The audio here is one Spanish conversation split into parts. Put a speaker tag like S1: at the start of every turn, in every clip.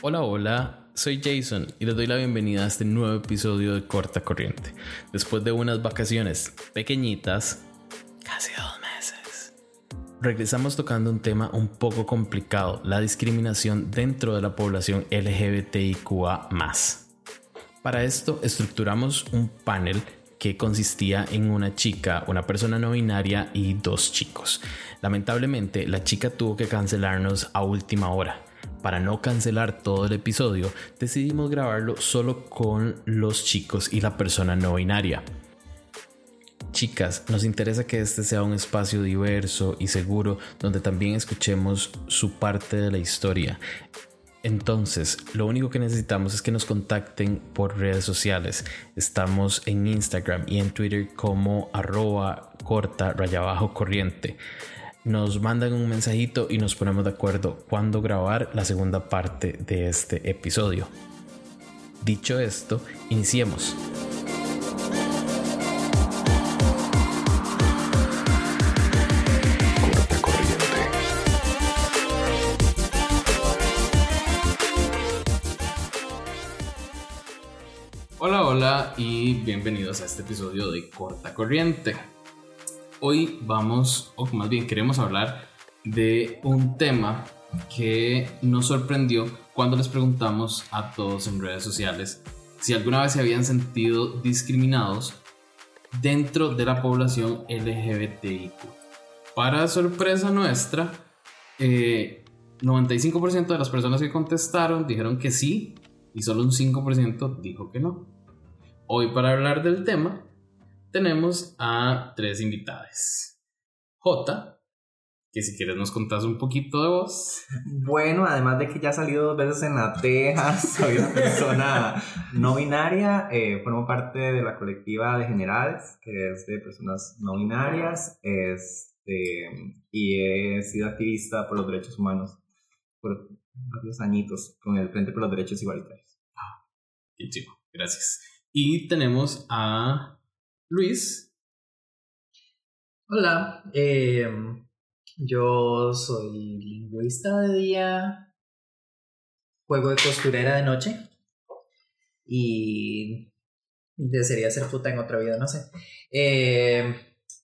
S1: Hola, hola, soy Jason y les doy la bienvenida a este nuevo episodio de Corta Corriente. Después de unas vacaciones pequeñitas, casi dos meses, regresamos tocando un tema un poco complicado, la discriminación dentro de la población LGBTIQA. Para esto estructuramos un panel que consistía en una chica, una persona no binaria y dos chicos. Lamentablemente, la chica tuvo que cancelarnos a última hora. Para no cancelar todo el episodio, decidimos grabarlo solo con los chicos y la persona no binaria. Chicas, nos interesa que este sea un espacio diverso y seguro donde también escuchemos su parte de la historia. Entonces, lo único que necesitamos es que nos contacten por redes sociales. Estamos en Instagram y en Twitter como arroba corta raya bajo corriente. Nos mandan un mensajito y nos ponemos de acuerdo cuándo grabar la segunda parte de este episodio. Dicho esto, iniciemos. Hola, hola y bienvenidos a este episodio de Corta Corriente. Hoy vamos, o más bien queremos hablar de un tema que nos sorprendió cuando les preguntamos a todos en redes sociales si alguna vez se habían sentido discriminados dentro de la población LGBTIQ. Para sorpresa nuestra, 95% eh, de las personas que contestaron dijeron que sí y solo un 5% dijo que no. Hoy para hablar del tema tenemos a tres invitadas. J, que si quieres nos contás un poquito de vos.
S2: Bueno, además de que ya ha salido dos veces en la teja, soy una persona no binaria, eh, formo parte de la colectiva de generales, que es de personas no binarias, este, y he sido activista por los derechos humanos por varios añitos con el Frente por los Derechos Igualitarios.
S1: Ah, qué chico, gracias. Y tenemos a Luis.
S3: Hola, em, yo soy lingüista de día, juego de costurera de noche y desearía ser puta en otra vida, no sé. Em,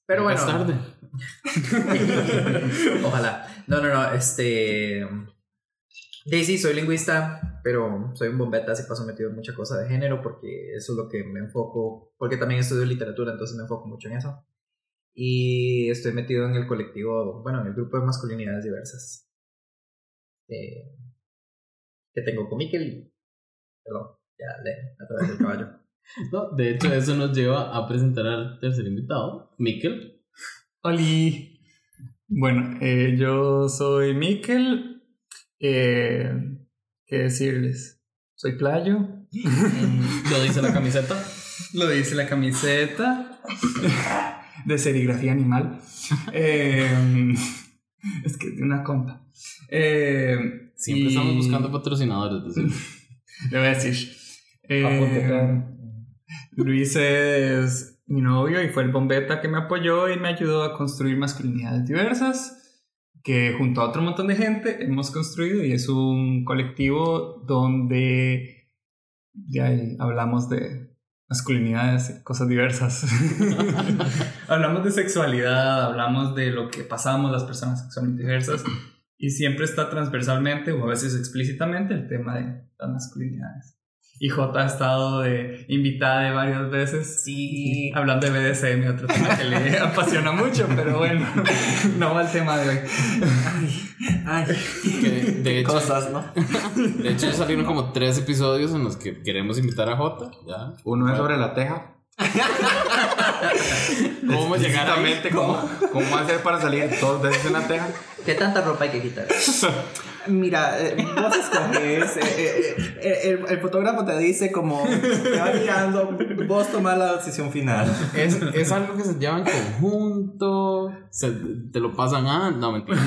S3: pero bueno.
S1: Más tarde.
S3: Ojalá. No, no, no, este Sí, soy lingüista, pero soy un bombeta, así paso metido en mucha cosa de género porque eso es lo que me enfoco, porque también estudio literatura, entonces me enfoco mucho en eso. Y estoy metido en el colectivo, bueno, en el grupo de masculinidades diversas. Eh, que tengo con Miquel. Perdón, ya le a través del caballo.
S1: no, de hecho, eso nos lleva a presentar al tercer invitado, Miquel.
S4: Oli. Bueno, eh, yo soy Miquel, eh, ¿Qué decirles? Soy playo.
S1: ¿Lo dice la camiseta?
S4: Lo dice la camiseta de serigrafía animal. Eh, es que de una compa.
S1: Eh, Siempre estamos buscando patrocinadores.
S4: Le voy a decir. Luis es mi novio y fue el bombeta que me apoyó y me ayudó a construir masculinidades diversas que junto a otro montón de gente hemos construido y es un colectivo donde ya hablamos de masculinidades, cosas diversas. hablamos de sexualidad, hablamos de lo que pasamos las personas sexualmente diversas y siempre está transversalmente o a veces explícitamente el tema de las masculinidades. Y J ha estado de invitada de varias veces.
S3: Sí.
S4: Hablando de BDSM, otro tema que le apasiona mucho, pero bueno, no va el tema de hoy.
S3: Ay,
S1: de hecho,
S3: cosas, ¿no?
S1: De hecho, ya salieron como tres episodios en los que queremos invitar a J. ¿ya?
S2: Uno es sobre la teja.
S1: ¿Cómo llegar a
S2: ¿Cómo, ¿Cómo hacer para salir dos veces en la teja?
S3: ¿Qué tanta ropa hay que quitar?
S2: Mira, eh, vos escoges, eh, eh, el, fotógrafo te dice como, te va guiando, vos tomás la decisión final.
S1: Es, algo que se lleva en conjunto, se, te lo pasan a... No, mentira.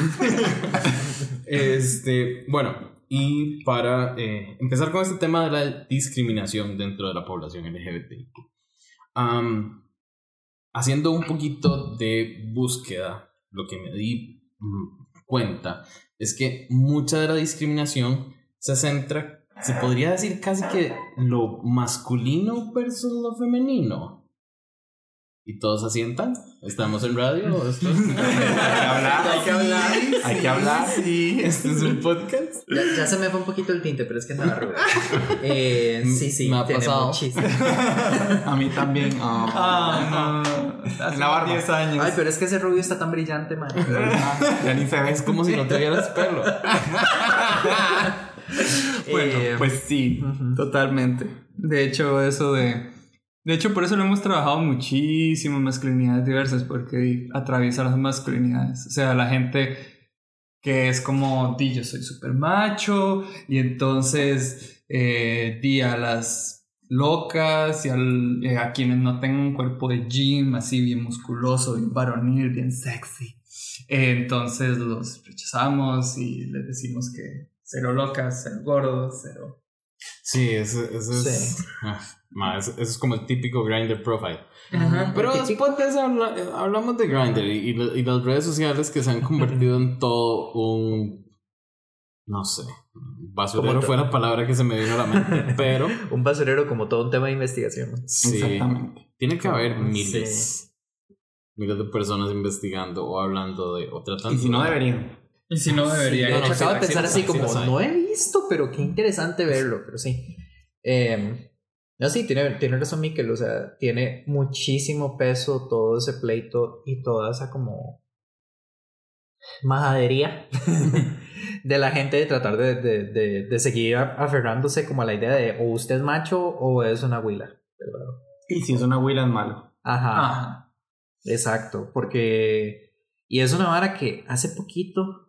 S1: este, bueno, y para empezar con este tema de la discriminación dentro de la población LGBT. haciendo un poquito de búsqueda, lo que me di mm, cuenta es que mucha de la discriminación se centra, se podría decir casi que lo masculino versus lo femenino. Y todos asientan. ¿Estamos en radio? ¿O esto?
S4: Hay que hablar.
S3: Hay que hablar.
S4: Hay que hablar.
S1: Sí, este es un podcast.
S3: Ya, ya se me fue un poquito el tinte, pero es que andaba rubio. Eh, sí, sí,
S1: Me ha pasado.
S3: muchísimo.
S4: A mí también. Ah, no. Hace
S2: la barba.
S4: 10 años.
S3: Ay, pero es que ese rubio está tan brillante, man.
S4: ya ni se ve.
S1: Es como si no te vieras pelo.
S4: Bueno,
S3: Eh,
S4: pues sí, totalmente. De hecho, eso de... De hecho, por eso lo hemos trabajado muchísimo, masculinidades diversas, porque atraviesa las masculinidades. O sea, la gente que es como, di, yo soy súper macho, y entonces eh, di a las locas y al- eh, a quienes no tengan un cuerpo de gym, así bien musculoso, bien varonil, bien sexy. Eh, entonces los rechazamos y les decimos que cero locas, cero gordos, cero...
S1: Sí, eso, eso es.
S3: Sí.
S1: Ma, eso, eso es como el típico grinder profile.
S3: Ajá,
S1: Pero después de eso hablamos de Grindr y, las redes sociales que se han convertido en todo un. No sé. Basurero fue la palabra que se me vino a la mente. Pero
S3: Un basurero como todo un tema de investigación.
S1: sí.
S4: Exactamente.
S1: Tiene que haber
S3: Sí.
S1: miles. Miles de personas investigando o hablando de. o tratando
S4: Y si no
S1: de-
S4: deberían.
S5: Y si no, debería.
S3: De
S1: no,
S3: hecho,
S1: sí,
S3: acabo de
S1: sí
S3: pensar así
S1: sí
S3: como, no he visto, pero qué interesante verlo, pero sí. Eh, no, sí, tiene, tiene razón Miquel, o sea, tiene muchísimo peso todo ese pleito y toda esa como majadería de la gente de tratar de, de, de, de seguir aferrándose como a la idea de o usted es macho o es una huila.
S4: Y si es una huila es malo.
S3: Ajá.
S5: Ajá.
S3: Exacto, porque... Y es una vara que hace poquito,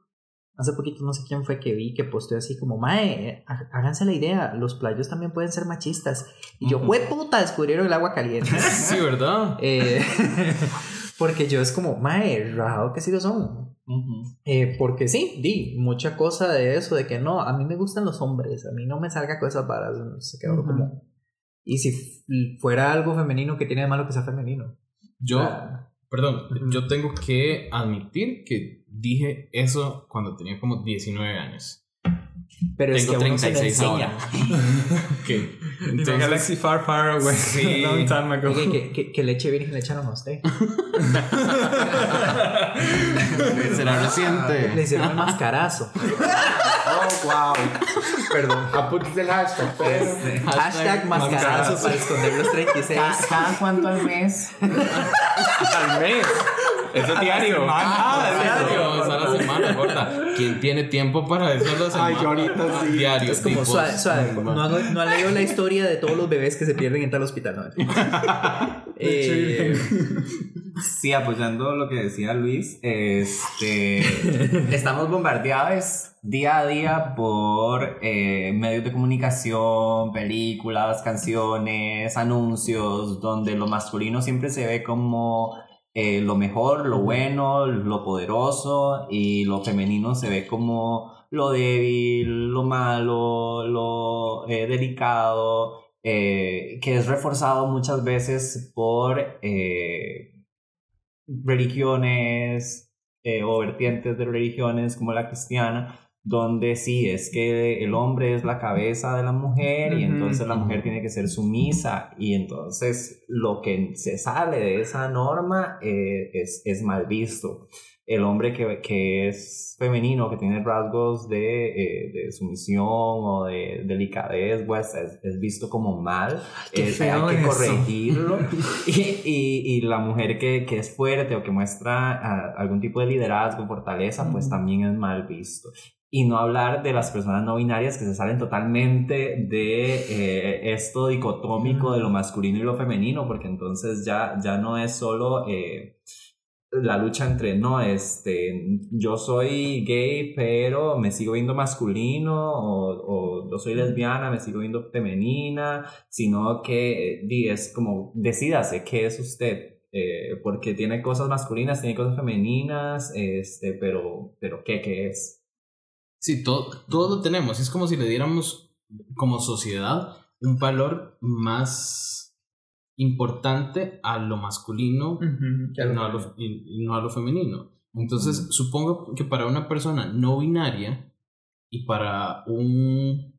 S3: hace poquito no sé quién fue que vi que posteó así como, Mae, há- háganse la idea, los playos también pueden ser machistas. Y yo,
S1: Ujú.
S3: ¡hue puta! Descubrieron el agua caliente.
S1: Sí, ¿verdad?
S3: Eh, porque yo es como, Mae, rajado que sí lo son. Eh, porque sí, di mucha cosa de eso, de que no, a mí me gustan los hombres, a mí no me salga cosas varas, se quedó
S4: Ujú.
S3: como... Y si fuera algo femenino, ¿qué tiene de malo que sea femenino?
S1: Yo.
S3: Ah,
S1: Perdón, yo tengo que admitir que dije eso cuando tenía como 19 años.
S3: Pero es
S1: Tengo
S3: que se le
S1: 36
S3: enseña.
S1: ahora. Ok.
S4: Entonces, Galaxy Far Far Away.
S1: Sí.
S4: Long time ago.
S3: Oye, ¿qué, qué, qué leche virgen le echaron a usted?
S1: será reciente.
S3: Le hicieron el mascarazo.
S4: Oh, wow.
S3: Perdón.
S2: Apuntes el hashtag, pero.
S3: Hashtag mascarazo para esconder los 36.
S2: ¿Cada cuánto al mes?
S4: Al mes. Eso es diario.
S1: Ah,
S4: diario.
S1: No, es a la semana, gorda. ¿Quién tiene tiempo para eso a la semana?
S4: Ay, yo ahorita sí.
S1: Diario.
S3: Es como suave, suave. No, hago- no ha leído la historia de todos los bebés que se pierden en tal hospital. ¿no? Eh,
S2: Sí, apoyando lo que decía Luis, este, estamos bombardeados día a día por eh, medios de comunicación, películas, canciones, anuncios, donde lo masculino siempre se ve como eh, lo mejor, lo bueno, lo poderoso, y lo femenino se ve como lo débil, lo malo, lo eh, delicado, eh, que es reforzado muchas veces por... religiones o vertientes de religiones como la cristiana, donde sí es que el hombre es la cabeza de la mujer y entonces la mujer tiene que ser sumisa y entonces lo que se sale de esa norma eh, es, es mal visto. El hombre que, que es femenino, que tiene rasgos de, eh, de sumisión o de delicadez, pues es, es visto como mal.
S3: Feo
S2: hay que corregirlo. y, y, y la mujer que, que es fuerte o que muestra ah, algún tipo de liderazgo, fortaleza, pues también es mal visto. Y no hablar de las personas no binarias que se salen totalmente de eh, esto dicotómico de lo masculino y lo femenino, porque entonces ya, ya no es solo eh, la lucha entre, no, este, yo soy gay, pero me sigo viendo masculino, o, o yo soy lesbiana, me sigo viendo femenina, sino que di, es como, decídase qué es usted. eh, porque tiene cosas masculinas, tiene cosas femeninas, este, pero, pero ¿qué, qué es?
S1: Sí, todo, todo lo tenemos. Es como si le diéramos, como sociedad, un valor más importante a lo masculino no a lo, y- no a lo femenino. Entonces, supongo que para una persona no binaria, y para un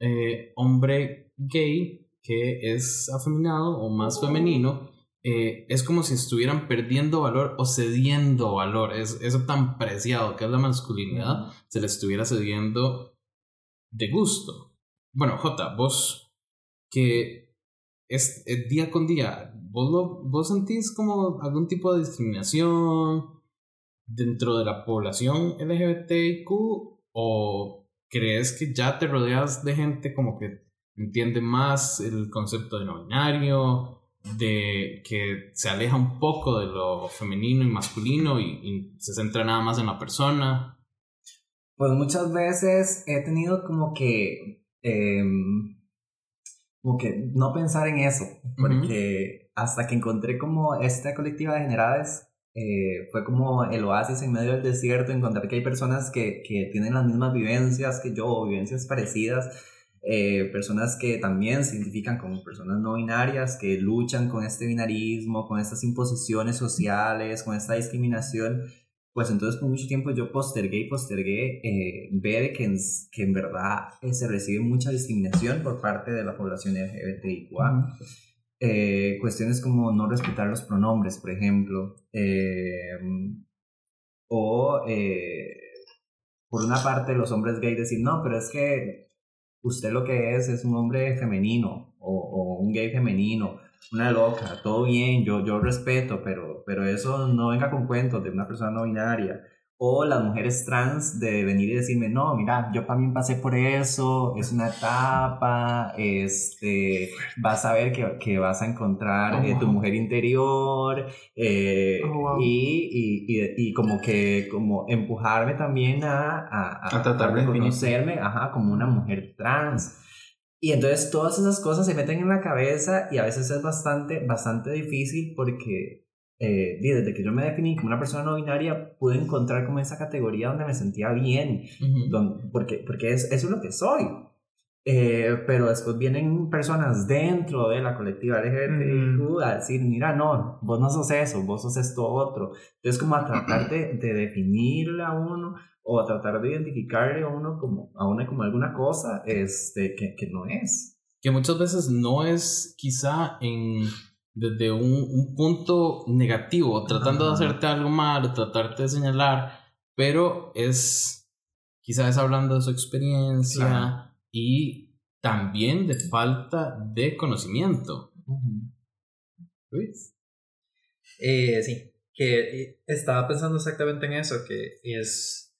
S1: eh, hombre gay que es afeminado o más femenino, eh, es como si estuvieran perdiendo valor o cediendo valor. Es, eso tan preciado que es la masculinidad, se le estuviera cediendo de gusto. Bueno, J, vos que es, es día con día, ¿vos, ¿vos sentís como algún tipo de discriminación dentro de la población LGBTIQ o crees que ya te rodeas de gente como que entiende más el concepto de no binario, de que se aleja un poco de lo femenino y masculino y, se centra nada más en la persona?
S2: Pues muchas veces he tenido como que, em, como que no pensar en eso, porque hasta que encontré como esta colectiva de generales, eh, fue como el oasis en medio del desierto, encontrar que hay personas que, que tienen las mismas vivencias que yo, vivencias parecidas, eh, personas que también se identifican como personas no binarias, que luchan con este binarismo, con estas imposiciones sociales, con esta discriminación, pues entonces por mucho tiempo yo postergué y postergué eh, ver que en, que en verdad eh, se recibe mucha discriminación por parte de la población LGBTIQA. Eh, cuestiones como no respetar los pronombres, por ejemplo, o por una parte los hombres gays decir, no, pero es que usted lo que es es un hombre femenino o, un gay femenino, una loca, todo bien, yo, yo respeto, pero, pero eso no venga con cuentos de una persona no binaria. O las mujeres trans de venir y decirme, no, mira, yo también pasé por eso, es una etapa, este, vas a ver que, que vas a encontrar eh, tu mujer interior eh, oh, y, y, y, como que como empujarme también a, a, a, tratar de conocerme ajá, como una mujer trans. Y entonces todas esas cosas se meten en la cabeza y a veces es bastante, bastante difícil porque eh, desde que yo me definí como una persona no binaria, pude encontrar como esa categoría donde me sentía bien, porque, porque es, eso es lo que soy. Eh, pero después vienen personas dentro de la colectiva LGBTIQ a decir, mira, no, vos no sos eso, vos sos esto otro. Entonces, como a tratar de, de definirle a uno o a tratar de identificarle a uno como, a uno como alguna cosa este, que, que no es.
S1: Que muchas veces no es quizá en desde un, punto negativo, tratando de hacerte algo mal, tratarte de señalar, pero es quizás hablando de su experiencia y también de falta de conocimiento.
S3: ¿Luis? Eh, sí, que eh, estaba pensando exactamente en eso, que es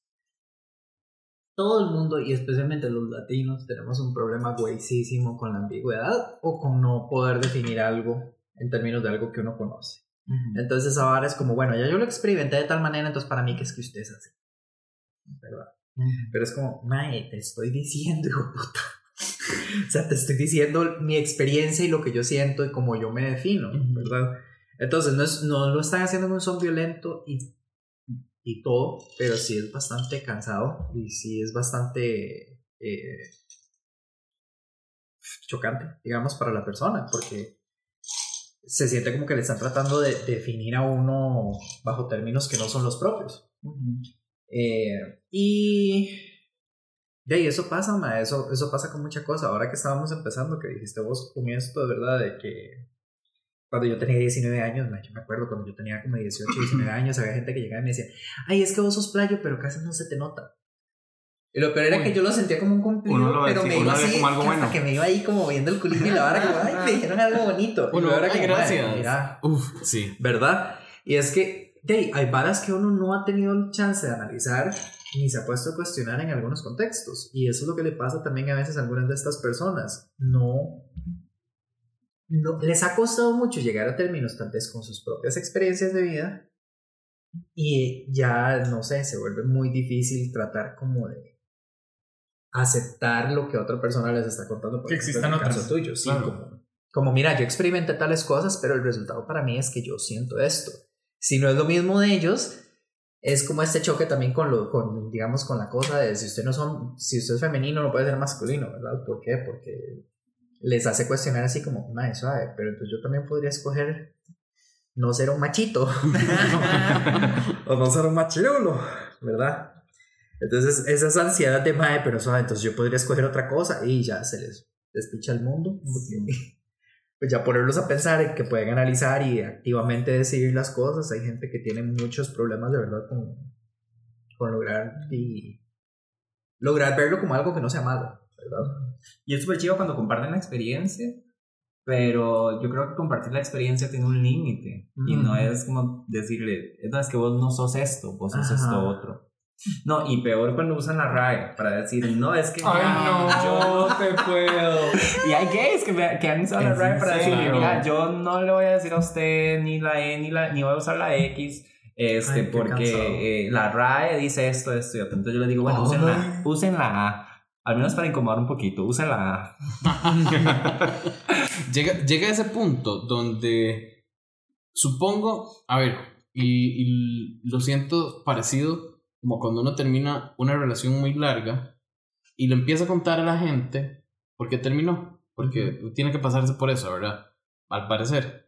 S3: todo el mundo y especialmente los latinos tenemos un problema güeyísimo con la ambigüedad o con no poder definir algo en términos de algo que uno conoce. Entonces ahora es como, bueno, ya yo lo experimenté de tal manera, entonces para mí, ¿qué es que usted es así? ¿Verdad? Pero es como, mae, te estoy diciendo, hijo puta. o sea, te estoy diciendo mi experiencia y lo que yo siento y cómo yo me defino, ¿verdad? Entonces, no, es, no lo están haciendo en un son violento y, y todo, pero sí es bastante cansado y sí es bastante eh, chocante, digamos, para la persona, porque se siente como que le están tratando de, definir a uno bajo términos que no son los propios. Eh, y de ahí eso pasa, ma, eso, eso pasa con mucha cosa. Ahora que estábamos empezando, que dijiste vos con esto, de verdad, de que cuando yo tenía 19 años, yo me acuerdo cuando yo tenía como 18, 19 años, había gente que llegaba y me decía, ay, es que vos sos playo, pero casi no se te nota. Y lo peor era que yo lo sentía como un cumplido, pero me iba así, como algo bueno. que me iba ahí como viendo el culito y la vara, como, ay, me dijeron algo bonito.
S1: Bueno,
S3: ahora
S1: que gracias. Mira, Uf, sí.
S3: ¿Verdad? Y es que, hey, hay varas que uno no ha tenido chance de analizar ni se ha puesto a cuestionar en algunos contextos. Y eso es lo que le pasa también a veces a algunas de estas personas. No, no les ha costado mucho llegar a términos tal vez con sus propias experiencias de vida y ya, no sé, se vuelve muy difícil tratar como de aceptar lo que otra persona les está contando.
S4: Por que existan otros. caso
S3: tuyo, sí. Como, mira, yo experimenté tales cosas, pero el resultado para mí es que yo siento esto. Si no es lo mismo de ellos, es como este choque también con lo, con, digamos, con la cosa de si usted no son, si usted es femenino, no puede ser masculino, ¿verdad? ¿Por qué? Porque les hace cuestionar así como, madre, suave, pero entonces yo también podría escoger no ser un machito. o no ser un machirulo, ¿verdad? Entonces, esa es ansiedad de mae, pero suave, entonces yo podría escoger otra cosa y ya se les despicha el mundo. porque, Pues ya ponerlos a pensar en que pueden analizar y activamente decidir las cosas. Hay gente que tiene muchos problemas de verdad con, con lograr y lograr verlo como algo que no sea malo, ¿verdad?
S2: Y es súper chido cuando comparten la experiencia, pero yo creo que compartir la experiencia tiene un límite. Y no es como decirle, no, es que vos no sos esto, vos sos
S3: Ajá.
S2: esto otro. No, y peor cuando usan la RAE para decir, no, es que
S4: Ay, no,
S2: yo
S4: te puedo.
S2: Y hay gays que, me- que han usado la
S4: ¿Es
S2: RAE
S4: en
S2: para decir, mira, yo no le voy a decir a usted ni la E ni la ni voy a usar la X. Este,
S3: Ay,
S2: porque eh, la RAE dice esto, esto y otro. Entonces yo le digo, bueno, usen la, usen la A. Al menos para incomodar un poquito, usen la A.
S1: llega, llega a ese punto donde supongo, a ver, y, y lo siento parecido como cuando uno termina una relación muy larga y lo empieza a contar a la gente por qué terminó, porque tiene que pasarse por eso, ¿verdad? Al parecer.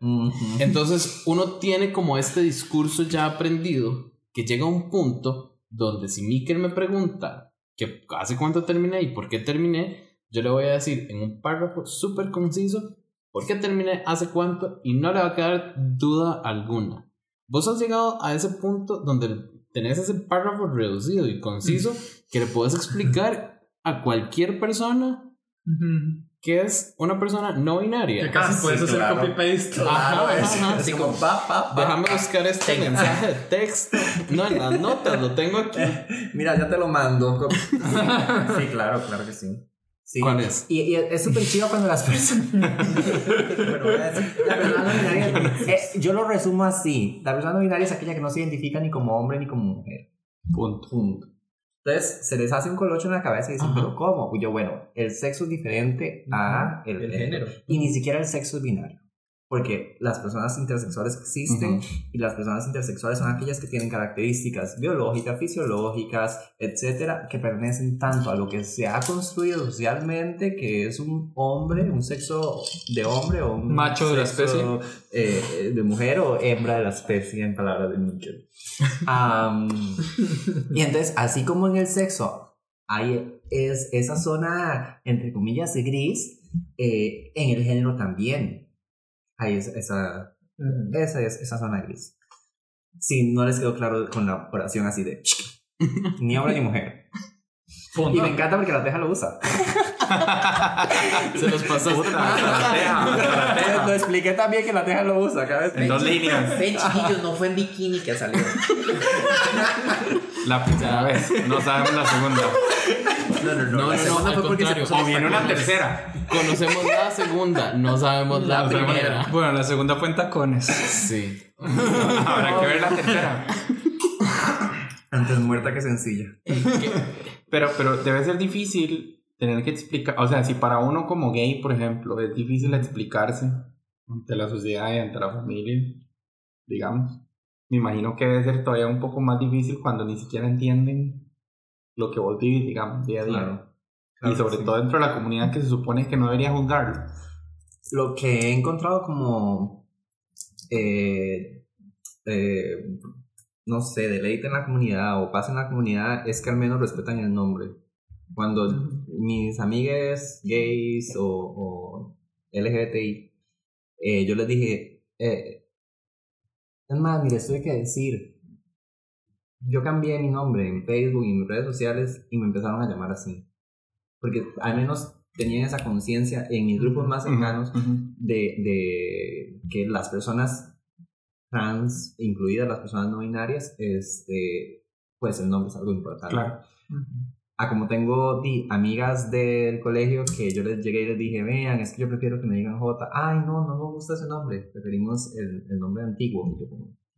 S1: Entonces uno tiene como este discurso ya aprendido que llega a un punto donde si Mikel me pregunta que hace cuánto terminé y por qué terminé, yo le voy a decir en un párrafo súper conciso por qué terminé, hace cuánto y no le va a quedar duda alguna. Vos has llegado a ese punto donde tenés ese párrafo reducido y conciso que le puedes explicar a cualquier persona que es una persona no binaria.
S4: Que casi
S2: Ah,
S4: puedes
S2: sí,
S4: hacer
S2: claro.
S4: copy-paste.
S1: Ajá,
S3: es-
S1: ajá.
S3: así como pa, pa, pa.
S1: Déjame buscar este
S3: Tenga.
S1: mensaje de texto. No, en las notas, lo tengo aquí.
S2: Mira, ya te lo mando. Sí, claro, claro que sí. Sí.
S1: ¿Cuál es?
S2: Y, y es súper chido cuando las personas. Bueno, voy a decir, la persona no binaria. eh, yo lo resumo así: la persona no binaria es aquella que no se identifica ni como hombre ni como mujer.
S1: Punto.
S2: Punto. Entonces se les hace un colocho en la cabeza y dicen,
S1: Ajá.
S2: ¿pero cómo? Y yo, bueno, el sexo es diferente a el,
S3: El
S2: género.
S3: género.
S2: Y ni siquiera el sexo es binario. Porque las personas intersexuales existen
S1: Ujú.
S2: y las personas intersexuales son aquellas que tienen características biológicas, fisiológicas, etcétera, que pertenecen tanto a lo que se ha construido socialmente, que es un hombre, un sexo de hombre o un
S4: Macho de la
S2: sexo, eh, de mujer o hembra de la especie, en palabras de Nietzsche. Am, y entonces, así como en el sexo hay es esa zona, entre comillas, gris, eh, en el género también hay esa, esa, esa, es- esa zona gris. Si no les quedó claro con la oración así de ni hombre ni mujer. Y me encanta porque la teja lo usa.
S1: Se los pasó.
S2: Lo expliqué también que la teja lo usa cada vez.
S4: En dos líneas.
S3: Ven, chiquillos, no fue en bikini que salió.
S4: La primera vez. No sabemos la segunda.
S3: No, no, no.
S1: No,
S3: la
S1: no,
S3: segunda
S1: no,
S3: fue
S1: al
S3: porque se puso
S4: O viene una tercera.
S1: Conocemos la segunda, no sabemos la
S3: La
S1: primera.
S3: primera.
S4: Bueno, la segunda fue en tacones.
S1: Sí.
S4: Habrá que ver la tercera.
S2: Antes muerta que sencilla.
S4: Pero, pero debe ser difícil tener que explicar. O sea, si para uno como gay, por ejemplo, es difícil explicarse ante la sociedad y ante la familia, digamos. Me imagino que debe ser todavía un poco más difícil cuando ni siquiera entienden lo que vos vivís, digamos, día a día.
S2: Claro.
S4: y sobre
S2: sí.
S4: todo dentro de la comunidad que se supone que no debería juzgarlo.
S2: Lo que he encontrado como, eh, eh, no sé, deleite en la comunidad o paz en la comunidad es que al menos respetan el nombre. Cuando mis amigas gays o, o LGBTI, eh, yo les dije, es más, mire, esto hay que decir. Yo cambié mi nombre en Facebook y en redes sociales y me empezaron a llamar así. Porque al menos tenían esa conciencia en mis grupos más cercanos de, de que las personas trans, incluidas las personas no binarias, este, pues el nombre es algo importante.
S4: Claro.
S2: Ah, como tengo di, amigas del colegio que yo les llegué y les dije, vean, es que yo prefiero que me digan J. Ay, no, no me gusta ese nombre, preferimos el, el nombre antiguo. Y yo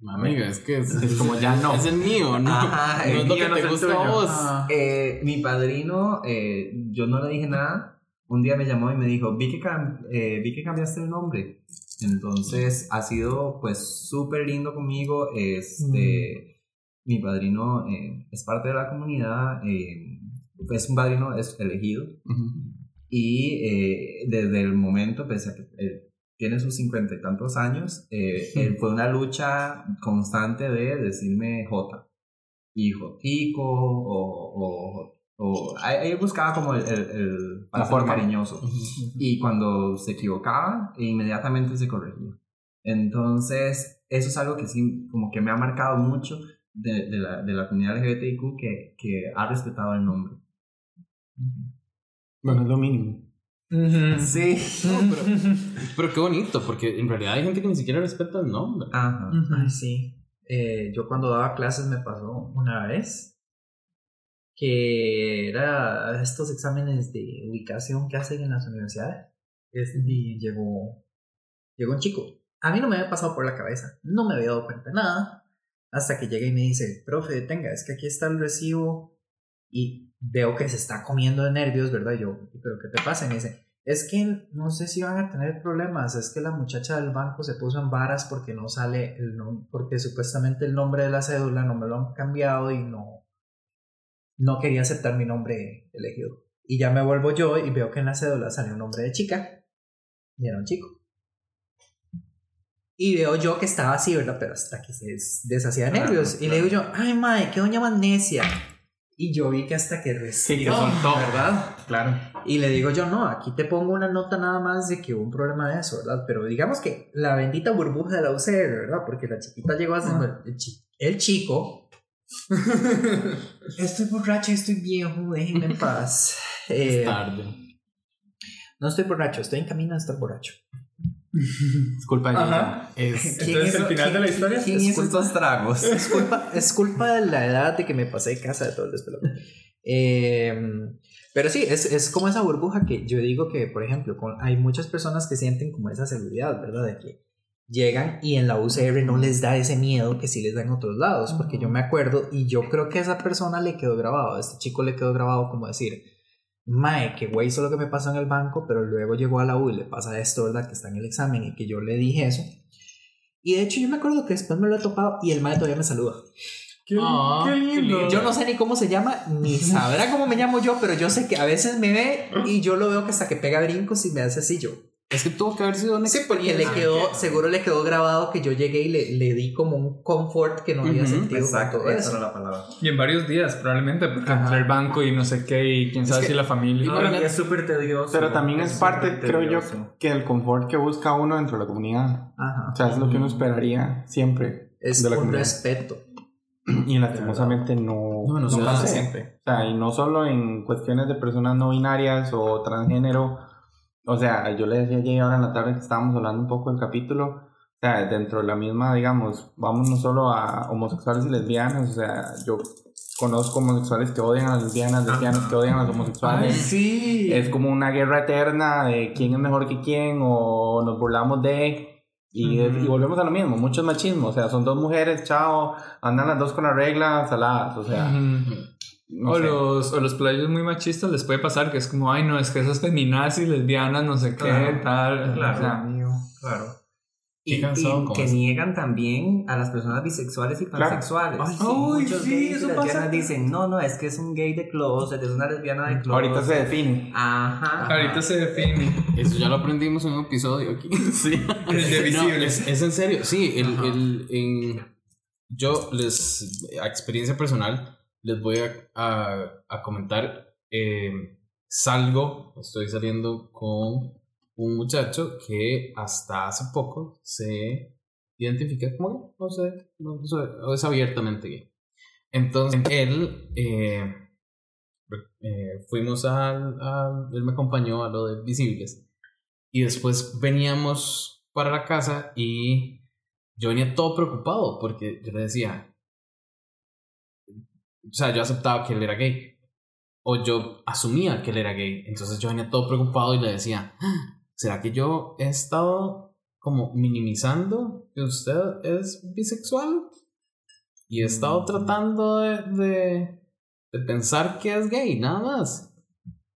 S1: Amiga, es que es,
S4: Es como ya no.
S1: es el mío, ¿no?
S2: Ajá,
S1: no es lo que
S4: no
S1: te gusta a vos.
S4: Ah.
S2: Eh, mi padrino, eh, yo no le dije nada. Un día me llamó y me dijo, vi que, cam- eh, vi que cambiaste el nombre. Entonces ha sido pues súper lindo conmigo. Este, Mi padrino eh, es parte de la comunidad. eh, es un padrino es elegido.
S1: Ujú.
S2: Y eh, desde el momento, pese a que tiene sus cincuenta y tantos años, eh, él fue una lucha constante de decirme J. hijo tico o, o, o ahí buscaba como el, el, el para
S5: La
S2: ser
S5: forma.
S2: cariñoso. Y cuando se equivocaba, inmediatamente se corregía. Entonces, eso es algo que sí, como que me ha marcado mucho de, de, la, de la comunidad LGBTIQ que, que ha respetado el nombre.
S5: Bueno, es lo mínimo.
S2: Sí.
S1: Pero qué bonito, porque en realidad hay gente que ni siquiera respeta el nombre.
S2: Ajá.
S3: Ay, sí. Eh, yo cuando daba clases me pasó una vez que era estos exámenes de ubicación que hacen en las universidades. Es- Y llegó, llegó un chico. A mí no me había pasado por la cabeza, no me había dado cuenta de nada. Hasta que llega y me dice, profe, tenga, es que aquí está el recibo y veo que se está comiendo de nervios, ¿verdad? Y yo, ¿pero qué te pasa? Y me dice, es que no sé si van a tener problemas, es que la muchacha del banco se puso en varas porque no sale el porque supuestamente el nombre de la cédula no me lo han cambiado y no, no quería aceptar mi nombre elegido. Y ya me vuelvo yo y veo que en la cédula sale un nombre de chica y era un chico. Y veo yo que estaba así, ¿verdad? Pero hasta que se des- deshacía de
S2: Claro,
S3: nervios. Y le digo yo, ay, mae, qué doña más necia. Y yo vi que hasta que respiró,
S5: soltó.
S3: ¿verdad?
S2: Claro.
S3: Y le digo yo, no, aquí te pongo una nota nada más de que hubo un problema de eso, ¿verdad? Pero digamos que la bendita burbuja de la UCR, ¿verdad? Porque la chiquita llegó a el, chi- el chico. estoy borracho, estoy viejo, déjenme en paz. Eh,
S1: Tarde.
S3: no estoy borracho, estoy en camino a estar borracho.
S5: Es culpa de
S3: Ajá.
S1: Es,
S3: ¿Quién
S4: Entonces, el final de la historia
S3: quién
S2: Es
S3: hizo
S2: estos tragos.
S3: es culpa, es culpa de la edad de que me pasé de casa de todo el despelote. Eh, pero sí, es, es como esa burbuja que yo digo que, por ejemplo, con, hay muchas personas que sienten como esa seguridad, ¿verdad? De que llegan y en la UCR no les da ese miedo que sí les da en otros lados, porque yo me acuerdo y yo creo que a esa persona le quedó grabado, a este chico le quedó grabado como decir, Mae, que güey hizo lo que me pasó en el banco, pero luego llegó a la U y le pasa esto, ¿verdad? Que está en el examen y que yo le dije eso. Y de hecho yo me acuerdo que después me lo he topado y el mae todavía me saluda.
S4: Qué,
S1: Ah,
S4: qué
S1: qué
S4: lindo.
S1: lindo.
S3: Yo no sé ni cómo se llama, ni sabrá cómo me llamo yo, pero yo sé que a veces me ve y yo lo veo que hasta que pega brincos y me hace así yo.
S1: Es que tuvo que haber sido una
S3: Sí, porque le quedó, seguro le quedó grabado que yo llegué y le, le di como un confort que no había sentido
S2: Exacto, esa era la palabra.
S4: Y en varios días, probablemente, porque
S3: Ajá.
S4: entre el banco y no sé qué, y quién sabe
S1: que-
S4: si la familia.
S2: No, y es súper tedioso.
S5: Pero también es parte, creo yo, que el confort que busca uno dentro de la comunidad.
S3: Ajá.
S5: O sea, es lo que uno esperaría siempre
S3: Es
S5: de la
S3: un
S5: comunidad.
S3: respeto.
S5: Y lastimosamente no,
S1: No, no se
S5: pasa
S1: hace.
S5: siempre. O sea, y no solo en cuestiones de personas no binarias o transgénero. O sea, yo le decía a Jay ahora en la tarde que estábamos hablando un poco del capítulo. O sea, dentro de la misma, digamos, vamos no solo a homosexuales y lesbianas. O sea, yo conozco homosexuales que odian a las lesbianas, lesbianas que odian a los homosexuales.
S3: sí.
S5: Es como una guerra eterna de quién es mejor que quién o nos burlamos de... Y, y volvemos a lo mismo, mucho machismo. O sea, son dos mujeres, chao, andan las dos con la regla, saladas. O sea,
S4: Ujú.
S5: No
S4: o,
S5: sé.
S4: los, o los playos muy machistas les puede pasar que es como, ay, no, es que esas feminazis, lesbianas, no sé qué,
S2: Claro,
S4: tal.
S2: claro.
S4: O sea,
S2: Claro.
S1: Qué
S2: Y, y que
S1: eso.
S2: niegan también a las personas bisexuales y
S5: Claro.
S2: pansexuales.
S3: Ay, sí.
S2: Muchos
S4: sí,
S2: gays y
S4: eso
S2: lesbianas
S4: pasa.
S2: dicen, no, no, es que es un gay de closet, es una lesbiana de closet.
S5: Ahorita se define.
S2: Ajá.
S4: ahorita se define.
S1: Eso ya lo aprendimos en un episodio aquí. Sí.
S4: El de
S1: No,
S4: visible.
S1: es, es en serio. Sí, el,
S3: Ajá.
S1: el- en- yo les, a experiencia personal, les voy a, a- comentar. eh, salgo, estoy saliendo con un muchacho que hasta hace poco se identifica como. No sé, no sé, es abiertamente gay. Entonces, él. eh, eh, fuimos al, al- Él me acompañó a lo de Visibles. Y después veníamos para la casa y yo venía todo preocupado porque yo le decía. O sea, yo aceptaba que él era gay. O yo asumía que él era gay. Entonces yo venía todo preocupado y le decía: "Ah, ¿Será que yo he estado como minimizando que usted es bisexual? Y he estado tratando de, de, de pensar que es gay, nada más.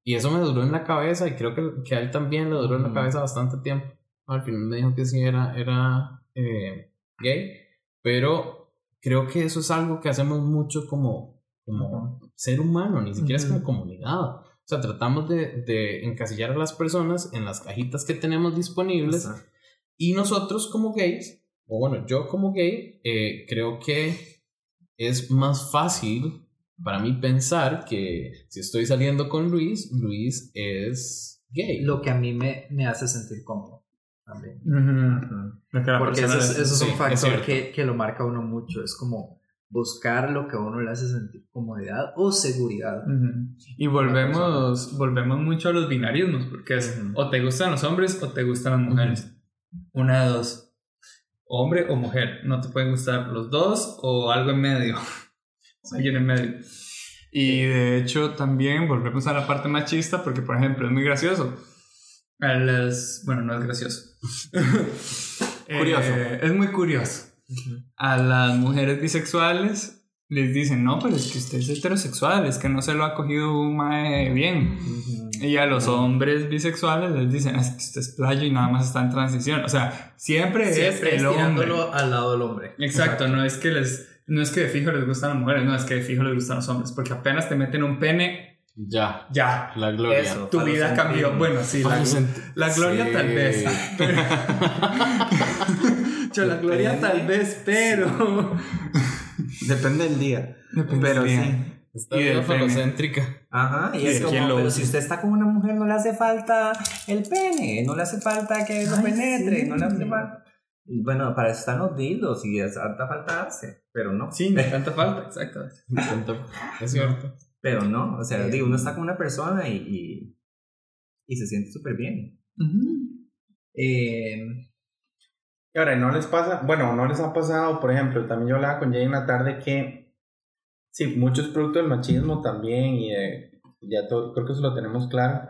S1: Y eso me duró en la cabeza y creo que, que a él también le duró en la cabeza bastante tiempo. Al final me dijo que sí era, era eh, gay, pero creo que eso es algo que hacemos mucho como, como ser humano, ni siquiera es como comunidad. O sea, tratamos de, de encasillar a las personas en las cajitas que tenemos disponibles
S2: Exacto.
S1: y nosotros como gays, o bueno, yo como gay, eh, creo que es más fácil para mí pensar que si estoy saliendo con Luis, Luis es gay.
S3: Lo que a mí me, me hace sentir cómodo también.
S4: Que la
S3: Porque eso es, eso es
S1: sí,
S3: un
S1: es
S3: factor
S1: cierto.
S3: que, que lo marca a uno mucho. Es como buscar lo que a uno le hace sentir comodidad o seguridad.
S4: Ujú. Y volvemos, volvemos mucho a los binarismos, porque es
S3: Ujú.
S4: o te gustan los hombres o te gustan las mujeres. Una de dos. Hombre o mujer. No te pueden gustar los dos o algo en medio. Alguien en medio. Y de hecho también volvemos a la parte machista porque, por ejemplo, es muy gracioso. Las... Bueno, no es gracioso.
S5: Curioso.
S4: Eh, es muy curioso. A las mujeres bisexuales les dicen, no, pero es que usted es heterosexual, es que no se lo ha cogido un mae bien. Y a los hombres bisexuales les dicen, es que usted es playo y nada más está en transición. O sea, siempre,
S3: Siempre
S4: es el hombre.
S3: al lado del hombre.
S4: Exacto, no es que les... No es que de fijo les gustan las mujeres, no es que de fijo les gustan los hombres, porque apenas te meten un pene,
S1: Ya,
S4: ya,
S1: la gloria.
S3: Eso.
S4: tu vida cambió. Bueno, sí, la, la gloria
S1: Sí.
S4: tal vez. Pero, La gloria tal vez, pero...
S5: Depende del día.
S4: Depende
S5: Pero
S4: del día.
S5: sí.
S1: Esta
S4: Y
S1: falocéntrica.
S2: Ajá, y
S4: Sí,
S2: es
S4: ¿de
S2: como, pero
S4: usa?
S2: si usted está con una mujer no le hace falta el pene, no le hace falta que lo
S3: Ay,
S2: penetre,
S3: sí.
S2: no le hace falta... Y Bueno, para eso están los dildos y es falta hace, pero no.
S4: Sí, me tanta falta, exacto.
S1: Es cierto.
S2: Pero no, o sea,
S3: Sí.
S2: digo, uno está con una persona y, y, y se siente súper bien.
S3: Eh,
S5: Y ahora, ¿no les pasa? Bueno, ¿no les ha pasado? Por ejemplo, también yo hablaba con Jay en la tarde que, sí, muchos productos del machismo también, y ya todo, creo que eso lo tenemos claro,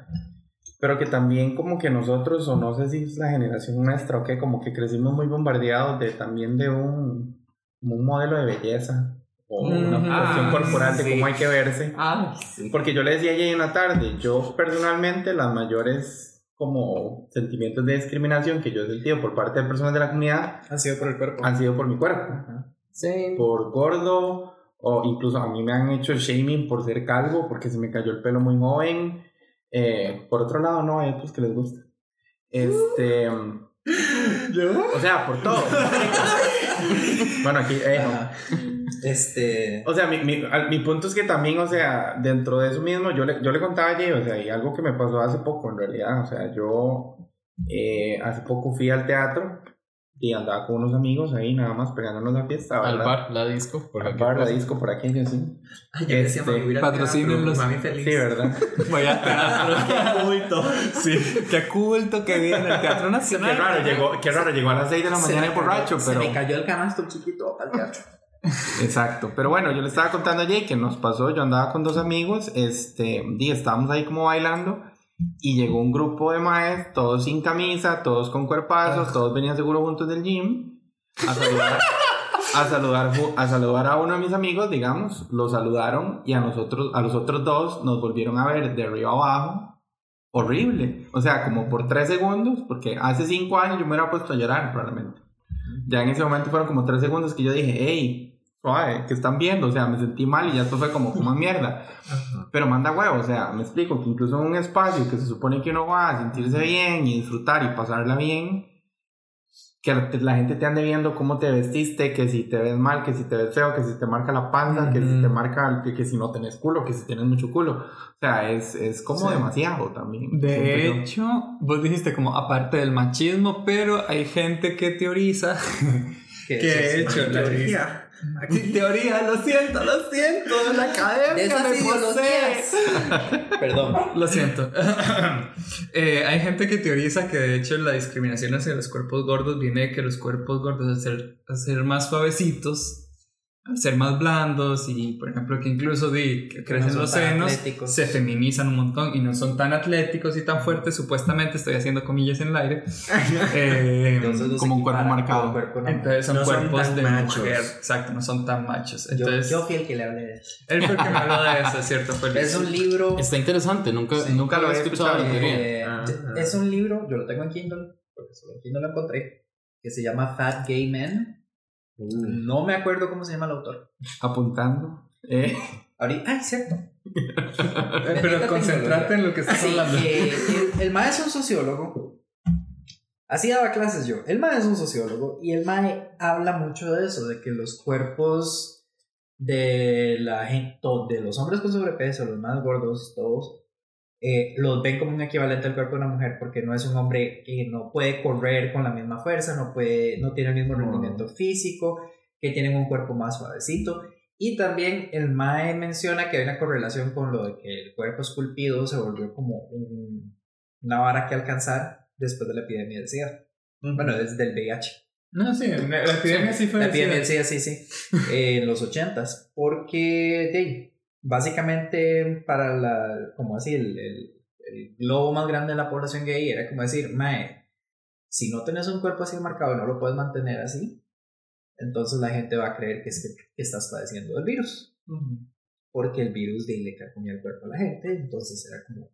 S5: pero que también como que nosotros, o no sé si es la generación nuestra o qué, como que crecimos muy bombardeados de también de un, un modelo de belleza, o una
S4: Ujú.
S5: cuestión
S2: Ah,
S5: corporal de
S2: sí.
S5: cómo hay que verse.
S2: Ah, sí.
S5: Porque yo le decía a Jay en la tarde, yo personalmente las mayores como sentimientos de discriminación que yo he sentido por parte de personas de la comunidad
S3: ha sido por el cuerpo.
S5: han sido por mi cuerpo,
S1: Sí.
S5: por gordo o incluso a mí me han hecho shaming por ser calvo porque se me cayó el pelo muy joven. Eh, por otro lado, no, hay otros que les gusta. Este, o sea, por todo. bueno, aquí, eh, no.
S3: Este.
S5: O sea, mi, mi, al- mi punto es que también, o sea, dentro de eso mismo, yo le, yo le contaba a Jay, o sea, y algo que me pasó hace poco en realidad, o sea, yo eh, hace poco fui al teatro y andaba con unos amigos ahí nada más pegándonos la fiesta,
S1: Al
S5: ¿verdad?
S1: bar, la disco. Por
S5: Al
S1: aquí,
S5: bar, la
S1: pues.
S5: disco por aquí, así.
S3: Ay, yo decía,
S5: Este,
S3: mami, al Mami feliz.
S5: Sí, ¿verdad?
S4: Vaya teatro.
S2: Qué culto.
S4: Sí, qué culto que viene el Teatro
S5: Qué
S4: Nacional.
S5: raro, llegó, qué raro, llegó a las 6 de la mañana y borracho, pero...
S3: Se me cayó el canasto chiquito al teatro.
S5: Exacto, pero bueno, yo le estaba contando a Jay que nos pasó, yo andaba con dos amigos, este, y estábamos ahí como bailando, y llegó un grupo de maes, todos sin camisa, todos con cuerpazos, todos venían seguro juntos del gym, a saludar, a saludar, a saludar a uno de mis amigos, digamos, lo saludaron, y a nosotros, a los otros dos nos volvieron a ver de arriba abajo, horrible, o sea, como por tres segundos, porque hace cinco años yo me hubiera puesto a llorar probablemente. Ya en ese momento fueron como tres segundos que yo dije, hey, ¿qué están viendo? O sea, me sentí mal y ya esto fue como, como mierda. Pero manda huevo, o sea, me explico que incluso en un espacio que se supone que uno va a sentirse bien y disfrutar y pasarla bien, que la, gente te ande viendo cómo te vestiste, que si te ves mal, que si te ves feo, que si te marca la panza, que si te marca, que, que si no tenés culo, que si tienes mucho culo. O sea, es, es como
S3: Sí.
S5: demasiado también.
S4: De
S5: yo.
S4: hecho, vos dijiste como aparte del machismo, pero hay gente que teoriza
S3: Que
S4: que de
S3: es
S4: hecho
S3: una
S4: la
S3: teoría.
S4: Aquí teoría, lo siento, lo siento, la
S3: De
S4: academia me posee.
S3: Perdón.
S4: Lo siento. Eh, hay gente que teoriza que de hecho la discriminación hacia los cuerpos gordos viene de que los cuerpos gordos al ser, al ser más suavecitos, ser más blandos y por ejemplo que incluso di que crecen
S3: son
S4: los senos,
S3: atléticos.
S4: se feminizan un montón y no son tan atléticos y tan fuertes, supuestamente estoy haciendo comillas en el aire. Eh,
S5: como un cuerpo marcado.
S3: cuerpo normal.
S4: entonces son
S2: No son
S4: cuerpos
S2: tan
S4: de
S2: machos.
S4: mujer, exacto, no son tan machos.
S3: Yo,
S4: Entonces,
S3: yo fui el que le hablé de eso.
S4: él fue el que me habló de eso, ¿cierto? Fue
S3: Es un libro.
S1: Está interesante, nunca,
S3: Sí,
S1: nunca lo he escuchado.
S3: eh,
S2: Ah, ah.
S3: Es un libro, yo lo tengo en Kindle, porque solo en Kindle lo encontré, que se llama Fat Gay Men. No me acuerdo cómo se llama el autor.
S5: Apuntando. Eh,
S3: Ahorita, ay, cierto.
S4: Eh, Pero concentrate en lo que estás hablando.
S3: eh, el, el mae es un sociólogo. Así daba clases yo. El mae es un sociólogo y el mae habla mucho de eso, de que los cuerpos de la gente, de los hombres con sobrepeso, los más gordos, todos, eh, los ven como un equivalente al cuerpo de una mujer porque no es un hombre que no puede correr con la misma fuerza, no, puede, no tiene el mismo rendimiento físico, que tienen un cuerpo más suavecito. Y también el MAE menciona que hay una correlación con lo de que el cuerpo esculpido se volvió como un, una vara que alcanzar después de la epidemia del SIDA. Bueno, desde el VIH.
S4: No, sí, la, epidemia sí fue.
S3: La epidemia del
S4: SIDA.
S3: Sí, sí. en los ochentas. Porque, de básicamente, para la, como así, el, el, el globo más grande de la población gay era como decir, mae, si no tenés un cuerpo así marcado y no lo puedes mantener así, entonces la gente va a creer que es que, que estás padeciendo del virus. Porque el virus de ahí le carcomía el cuerpo a la gente, entonces era como,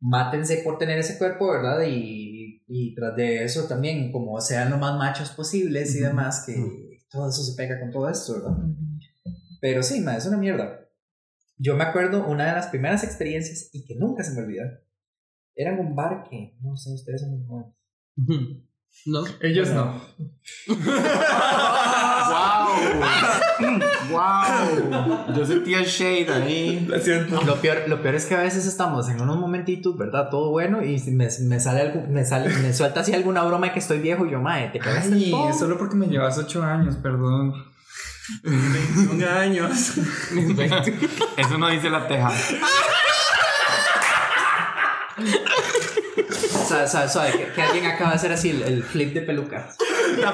S3: mátense por tener ese cuerpo, ¿verdad? Y, y tras de eso también, como sean lo más machos posibles y demás, que todo eso se pega con todo esto, ¿verdad? Pero sí, ma, es una mierda. Yo me acuerdo una de las primeras experiencias y que nunca se me olvida. Era en un bar que, no sé, ustedes son muy jóvenes.
S1: No.
S4: Ellos no.
S5: ¡Wow! ¡Wow! Yo sentía el shade ahí.
S4: Lo siento.
S3: Lo peor, lo peor es que a veces estamos en unos momentitos, ¿verdad? Todo bueno y si me, me sale algo, me sale, me suelta así alguna broma de que estoy viejo y yo, mae, te cagaste
S4: Ay,
S3: todo.
S4: solo porque me llevas 8 años, perdón. 21 años.
S5: Eso no dice la teja.
S3: Sabe, sabe, sabe, que, que alguien acaba de hacer así el, el flip de peluca.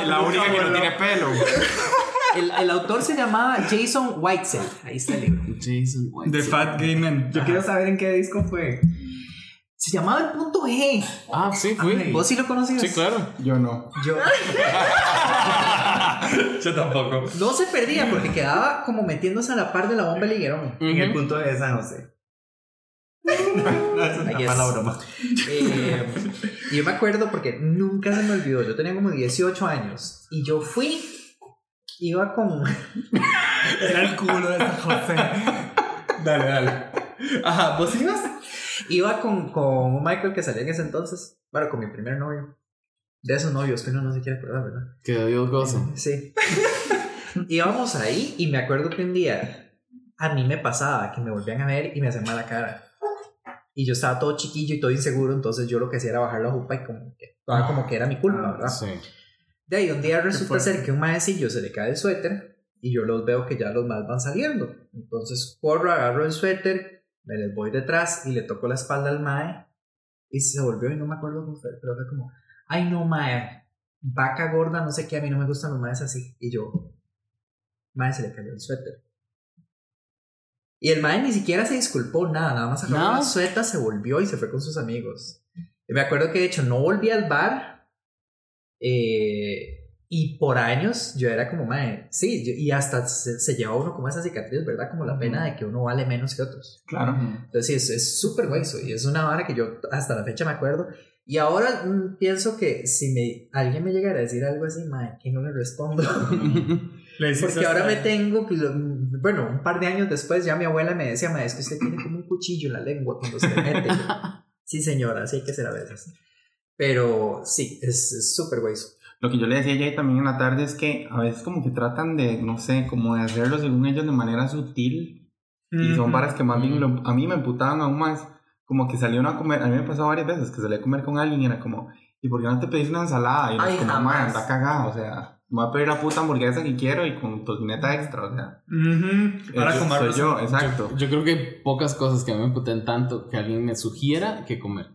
S5: La única que no tiene pelo.
S3: El, el autor se llamaba Jason Whitesell. Ahí está el libro.
S1: Jason White.
S4: The Fat Gay Man.
S2: Yo quiero saber en qué disco fue.
S3: Se llamaba El Punto G.
S1: Ah, sí, fui.
S3: ¿Vos sí lo conocías?
S1: Sí, claro.
S5: Yo no.
S3: Yo
S4: Yo tampoco.
S3: no se perdía porque quedaba como metiéndose a la par de la bomba liguerón.
S2: En el punto de San José. no, es una
S3: guess.
S2: mala broma.
S3: Eh, y yo me acuerdo porque nunca se me olvidó. Yo tenía como 18 años y yo fui, iba con.
S4: Era el culo de San José. Dale, dale. Ajá, ¿vos ibas?
S3: Iba con, con un Michael que salía en ese entonces. Bueno, con mi primer novio. De esos novios que uno no se quiere acordar, ¿verdad?
S1: Que Dios goce.
S3: Sí. Íbamos ahí y me acuerdo que un día a mí me pasaba que me volvían a ver y me hacían mala cara. Y yo estaba todo chiquillo y todo inseguro, entonces yo lo que hacía era bajar la jupa y como que, toda como que era mi culpa, ¿verdad?
S1: Sí.
S3: De ahí un día resulta ser que un maecillo se le cae el suéter y yo los veo que ya los más van saliendo. Entonces corro, agarro el suéter, me les voy detrás y le toco la espalda al mae y se volvió y no me acuerdo cómo fue, pero fue como, ay no mae, vaca gorda, no sé qué, a mí no me gustan los maes así. Y yo, mae, se le cayó el suéter. Y el mae ni siquiera se disculpó, nada, nada más agarró
S1: Nada.
S3: la sueta, se volvió y se fue con sus amigos. Y me acuerdo que de hecho no volví al bar. eh, y por años yo era como, mae, sí, yo- y hasta se, se lleva uno como esa cicatriz, ¿verdad? Como la pena de que uno vale menos que otros.
S5: Claro.
S3: Entonces sí, es- súper güey eso, y es una vara que yo hasta la fecha me acuerdo. Y ahora mm, pienso que si me, alguien me llegara a decir algo así, mae, que no le respondo.
S4: Le hiciste
S3: Porque ahora me tengo, que lo- bueno, un par de años después ya mi abuela me decía, mae, es que usted tiene como un cuchillo en la lengua cuando se le mete. Sí, señora, así hay que ser a veces. Pero sí, es súper güey eso.
S5: Lo que yo le decía a Jay también en la tarde es que a veces como que tratan de, no sé, como de hacerlo según ellos de manera sutil. Y son varas que más bien lo- a mí me emputaban aún más. Como que salieron a comer, a mí me pasó varias veces que salí a comer con alguien y era como, ¿y por qué no te pedís una ensalada? Y
S3: Ay,
S5: como,
S3: jamás.
S5: man, está cagado, o sea, me voy a pedir la puta hamburguesa que quiero y con tocineta extra, o sea.
S4: Para
S5: yo-
S4: comer
S5: soy yo, exacto.
S1: Yo creo que pocas cosas que a mí me imputen tanto que alguien me sugiera que comer.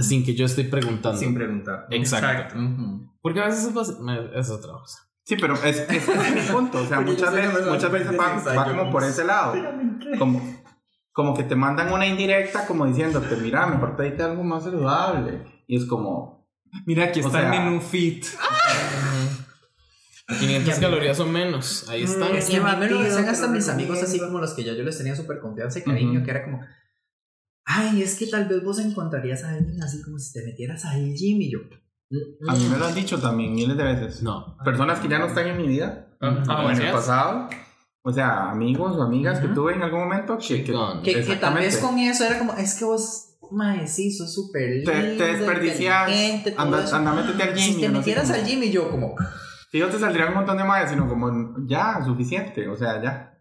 S1: Sin que yo esté preguntando.
S2: Sin preguntar.
S1: Exacto.
S2: Ujú.
S1: Porque a veces es, bas- me- es otra cosa.
S5: Sí, pero es, es, es mi punto. O sea, muchas veces, muchas veces va, va como por ese lado. Como, como que te mandan una indirecta como diciéndote, mira, mejor pedite algo más saludable. Y es como,
S4: Mira, aquí
S5: O
S4: está
S5: sea-
S4: el menú fit.
S1: 500 calorías o menos. Ahí están.
S3: Es que a mí me lo decían hasta mis amigos así como los que ya yo les tenía súper confianza y cariño,
S5: Ujú.
S3: que era como, ay, es que tal vez vos encontrarías a alguien así como si te metieras al gym y yo. "Mm,
S5: a mí me lo han dicho también miles de veces.
S1: No.
S5: Personas que ya no están en mi vida,
S4: Ah,
S5: o en el pasado. O sea, amigos o amigas que
S3: Ujú.
S5: tuve en algún momento que, que-.
S3: Que, que tal vez con eso era como, es que vos, mae, sí, sos súper lindo,
S5: te, te desperdicias, anda, anda, métete al gym.
S3: Si
S5: y
S3: te
S5: así
S3: metieras al gym y yo como,
S5: Fijo, te saldría un montón de más, sino como ya, suficiente, o sea, ya.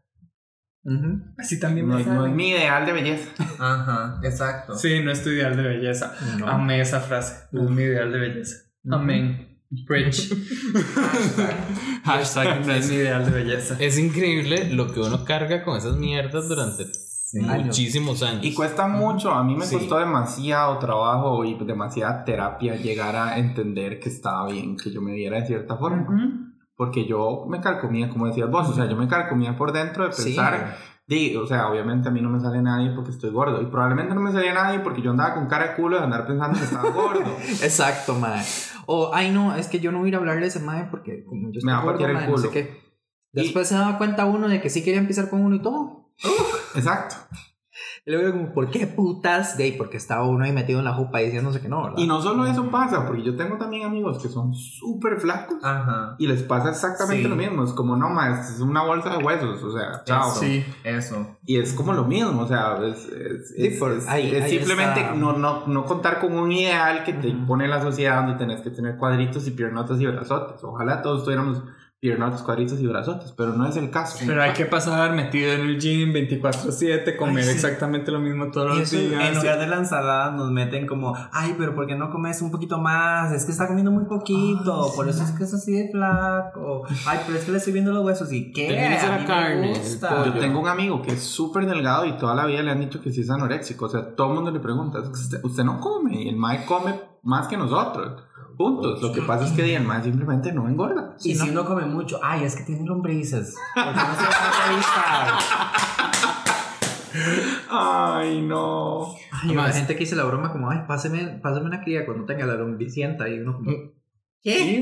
S3: Ujú.
S4: Así también
S5: No,
S4: me
S5: es- no es
S4: sale.
S5: mi ideal de belleza.
S2: Ajá, exacto.
S4: Sí, no es tu ideal de belleza.
S3: No.
S4: Amé esa frase. No es mi ideal de belleza. Amén. Preach. Hashtag no es mi ideal de belleza.
S1: Es increíble lo que uno carga con esas mierdas durante muchísimos años.
S5: Y cuesta mucho, a mí me
S1: Sí.
S5: costó demasiado trabajo y demasiada terapia llegar a entender que estaba bien que yo me viera de cierta forma. Porque yo me calcomía, como decías vos, o sea, yo me calcomía por dentro de
S3: Sí.
S5: pensar, di, o sea, obviamente a mí no me sale nadie porque estoy gordo. Y probablemente no me salía nadie porque yo andaba con cara de culo de andar pensando que estaba gordo.
S3: Exacto, mae. O, ay, no, es que yo no voy a ir a hablarle a ese mae porque como yo estoy
S5: Me va a
S3: gordo,
S5: patear el
S3: mae, no sé
S5: culo.
S3: qué. Después se daba cuenta uno de que sí quería empezar con uno y todo.
S5: Exacto.
S3: Y luego como, ¿por qué putas? De ahí, porque estaba uno ahí metido en la jupa diciéndose que no, ¿verdad?
S5: Y no solo eso pasa, porque yo tengo también amigos que son súper flacos
S2: Ajá.
S5: y les pasa exactamente
S2: Sí.
S5: lo mismo. Es como, no, más, es una bolsa de huesos, o sea, chao.
S2: Eso.
S4: Sí.
S2: Eso.
S5: Y es como lo mismo, o sea, es, es-
S3: Sí,
S5: es-
S3: por-
S5: es-
S3: ahí-
S5: es
S3: ahí
S5: simplemente no, no, no contar con un ideal que te
S3: Ujú.
S5: impone la sociedad donde tenés que tener cuadritos y piernotas y brazotes. Ojalá todos tuviéramos piernotas, cuadritos y brazotes, pero no es el caso.
S4: Pero hay que pasar metido en el gym 24-7, comer
S2: Ay, sí.
S4: exactamente lo mismo todos
S2: Y
S4: los
S2: eso,
S4: días.
S2: en lugar de la ensalada nos meten como, ay, pero ¿por qué no comes un poquito más? Es que está comiendo muy poquito,
S1: Ay,
S2: por eso es que es así de flaco. Ay, pero es que le estoy viendo los huesos y qué.
S1: Termínese la
S2: A mí me
S1: carne,
S2: gusta.
S5: Yo tengo un amigo que es súper delgado y toda la vida le han dicho que sí es anoréxico. O sea, todo el mundo le pregunta, "Es que usted, no come y el mae come más que nosotros. Puntos. Lo que pasa es que el mae simplemente no engorda.
S2: Y si uno come mucho, ay, es que tiene lombrices. ¿Por qué no se van a?
S5: Ay, no.
S3: Ay, la
S1: Más-
S3: gente que dice la broma como, ay, páseme, páseme una cría cuando tenga la lombricienta y uno como, ¿qué?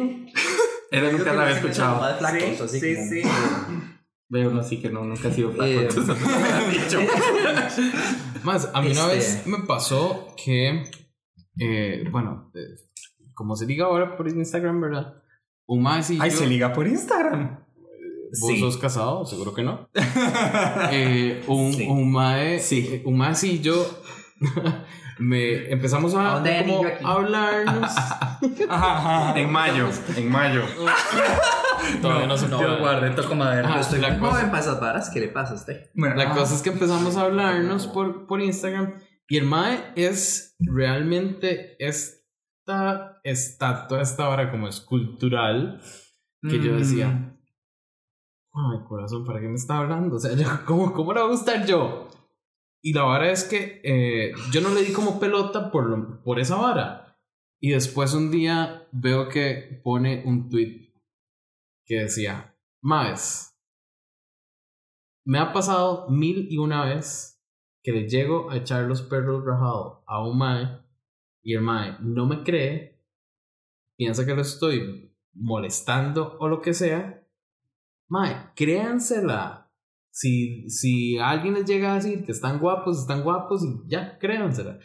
S5: Él nunca la había escuchado.
S3: Más flacos,
S2: Sí,
S3: así
S2: sí,
S3: como-
S2: sí.
S5: Veo uno sí que no, nunca ha sido flaco.
S3: Eh,
S5: entonces no me lo han dicho.
S1: Más, a mí una
S3: Este-
S1: vez me pasó que, eh, bueno, eh, como se diga ahora por Instagram, ¿verdad? Un más y
S4: Ay,
S1: yo,
S4: se liga por Instagram.
S1: ¿Vos
S2: Sí.
S1: sos casado? Seguro que no. Eh, un,
S2: Sí.
S1: un mae,
S5: Sí.
S1: eh, un mae y yo me empezamos a,
S3: ¿Dónde hay
S1: como hablarnos.
S5: en mayo, en mayo.
S1: Todavía no, se
S4: Yo
S1: puede.
S4: guardé, toco madera.
S3: Yo estoy
S1: la cosa-
S3: joven para esas varas, ¿qué le pasa a usted?
S4: Bueno,
S1: La
S4: ah,
S1: cosa es que empezamos a hablarnos por, por Instagram y el Mae es realmente esta estatua, esta hora como escultural que yo
S4: mm,
S1: decía, ay corazón, ¿para qué me está hablando? O sea, yo, ¿cómo, ¿cómo le va a gustar yo? Y la vara es que eh, yo no le di como pelota por, lo- por esa vara. Y después un día veo que pone un tweet que decía, Maes, me ha pasado mil y una vez que le llego a echar los perros rajados a un Mae y el Mae no me cree, piensa que lo estoy molestando o lo que sea. Mae, créansela. Si, si alguien les llega a decir que están guapos, están guapos y ya, créansela.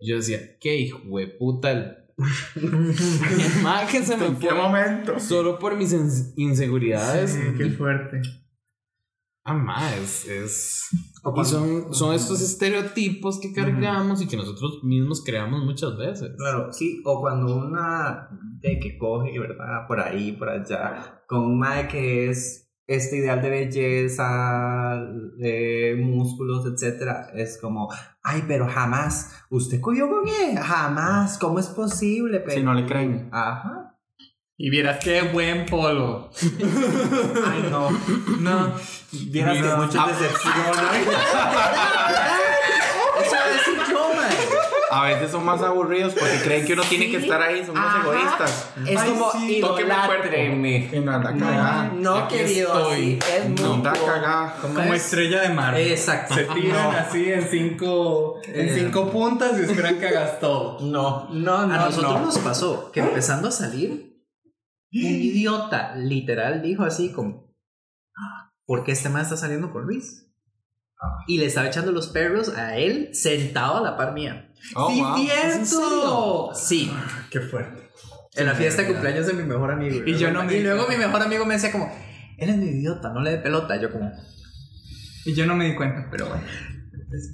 S1: Yo decía, qué hijo de puta el, el Mae que se me
S5: ¿En qué momento?
S1: solo por mis ins- inseguridades.
S4: sí, qué fuerte.
S1: Ah, ma, es. Y son, son estos estereotipos que cargamos y que nosotros mismos creamos muchas veces.
S2: Claro, sí, o cuando una de que coge, ¿verdad? Por ahí, por allá, con un mae que es este ideal de belleza, de músculos, etcétera, es como, ay, pero jamás, ¿usted cogió con él? Jamás, ¿cómo es posible?
S5: Si no le creen.
S2: Ajá.
S4: Y vieras qué buen polo.
S2: Ay, no.
S4: No.
S2: Vieras que decepciones.
S3: Eso iba a yo,
S5: veces son más aburridos porque creen que uno tiene que estar ahí, son más
S2: Ajá.
S5: egoístas.
S2: Es
S4: Ay,
S2: como,
S4: sí,
S5: tóqueme. Y no anda cagada.
S2: No,
S1: Aquí
S2: querido,
S1: estoy.
S2: así es
S5: No
S2: muy
S5: anda
S2: poco.
S5: cagada.
S4: Como estrella de mar.
S3: Exacto.
S4: Se tiran así en cinco, en
S3: Eh.
S4: cinco puntas y esperan que hagas todo.
S2: No, no, no.
S3: A nosotros
S2: no.
S3: nos pasó que empezando a salir, un idiota literal dijo así como, ¿por qué este man está saliendo con Luis? Y le estaba echando los perros a él sentado a la par mía.
S5: Oh,
S3: ¡Sí,
S5: wow.
S3: cierto! Sí,
S4: Qué fuerte.
S3: en la fiesta de cumpleaños de mi mejor amigo.
S4: Y yo no me-
S3: Y luego mi mejor amigo me decía como, él es mi idiota, no le dé pelota. Yo como,
S4: Y yo no me di cuenta, pero bueno.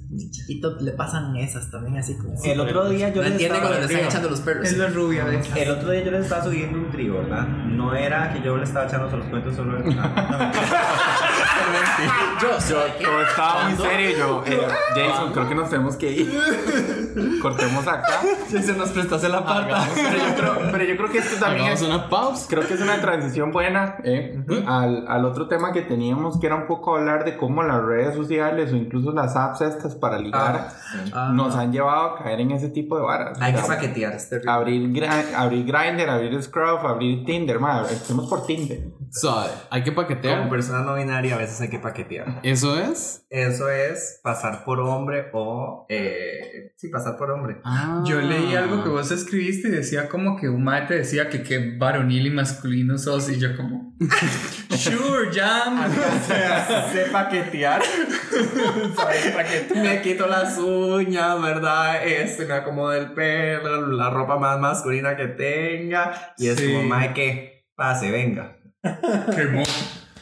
S3: Mi chiquito le pasan esas también así como...
S2: El otro día yo
S3: no
S2: les
S3: entiende
S2: estaba...
S3: cuando le están echando los perros.
S4: Es la rubia, ¿ves?
S2: El otro día yo les estaba subiendo un trío, ¿verdad? No era que yo le estaba echando los cuentos solo de...
S3: Yo,
S5: Yo estaba muy serio yo, eh, Jason, creo que nos tenemos que ir. Cortemos acá.
S3: si se nos prestase la pata.
S5: Pero yo creo, pero yo creo que esto también
S1: Hagamos
S5: es,
S1: una pausa.
S5: creo que es una transición buena eh, al, al otro tema que teníamos, que era un poco hablar de cómo las redes sociales o incluso las apps estas para ligar
S3: Ah.
S5: nos han llevado a caer en ese tipo de varas.
S2: Hay
S5: O
S2: que paquetear.
S5: abrir, Gra- abrir Grindr, abrir Scruff, abrir Tinder, madre, empecemos por Tinder.
S1: Suave. Hay que
S2: Como
S1: paquetear.
S2: persona no binaria a veces hay que paquetear.
S1: Eso es.
S2: Eso es pasar por hombre o... Eh, sí, pasar por hombre.
S1: Ah.
S4: Yo leí algo que vos escribiste y decía como que un mae te decía que qué varonil y masculino sos y yo como sure jam o sea
S2: sé paquetear. me quito las uñas, ¿verdad? Este, me acomodo el pelo, la ropa más masculina que tenga. Y es
S4: Sí.
S2: como, mae, que pase, venga.
S4: Qué hermoso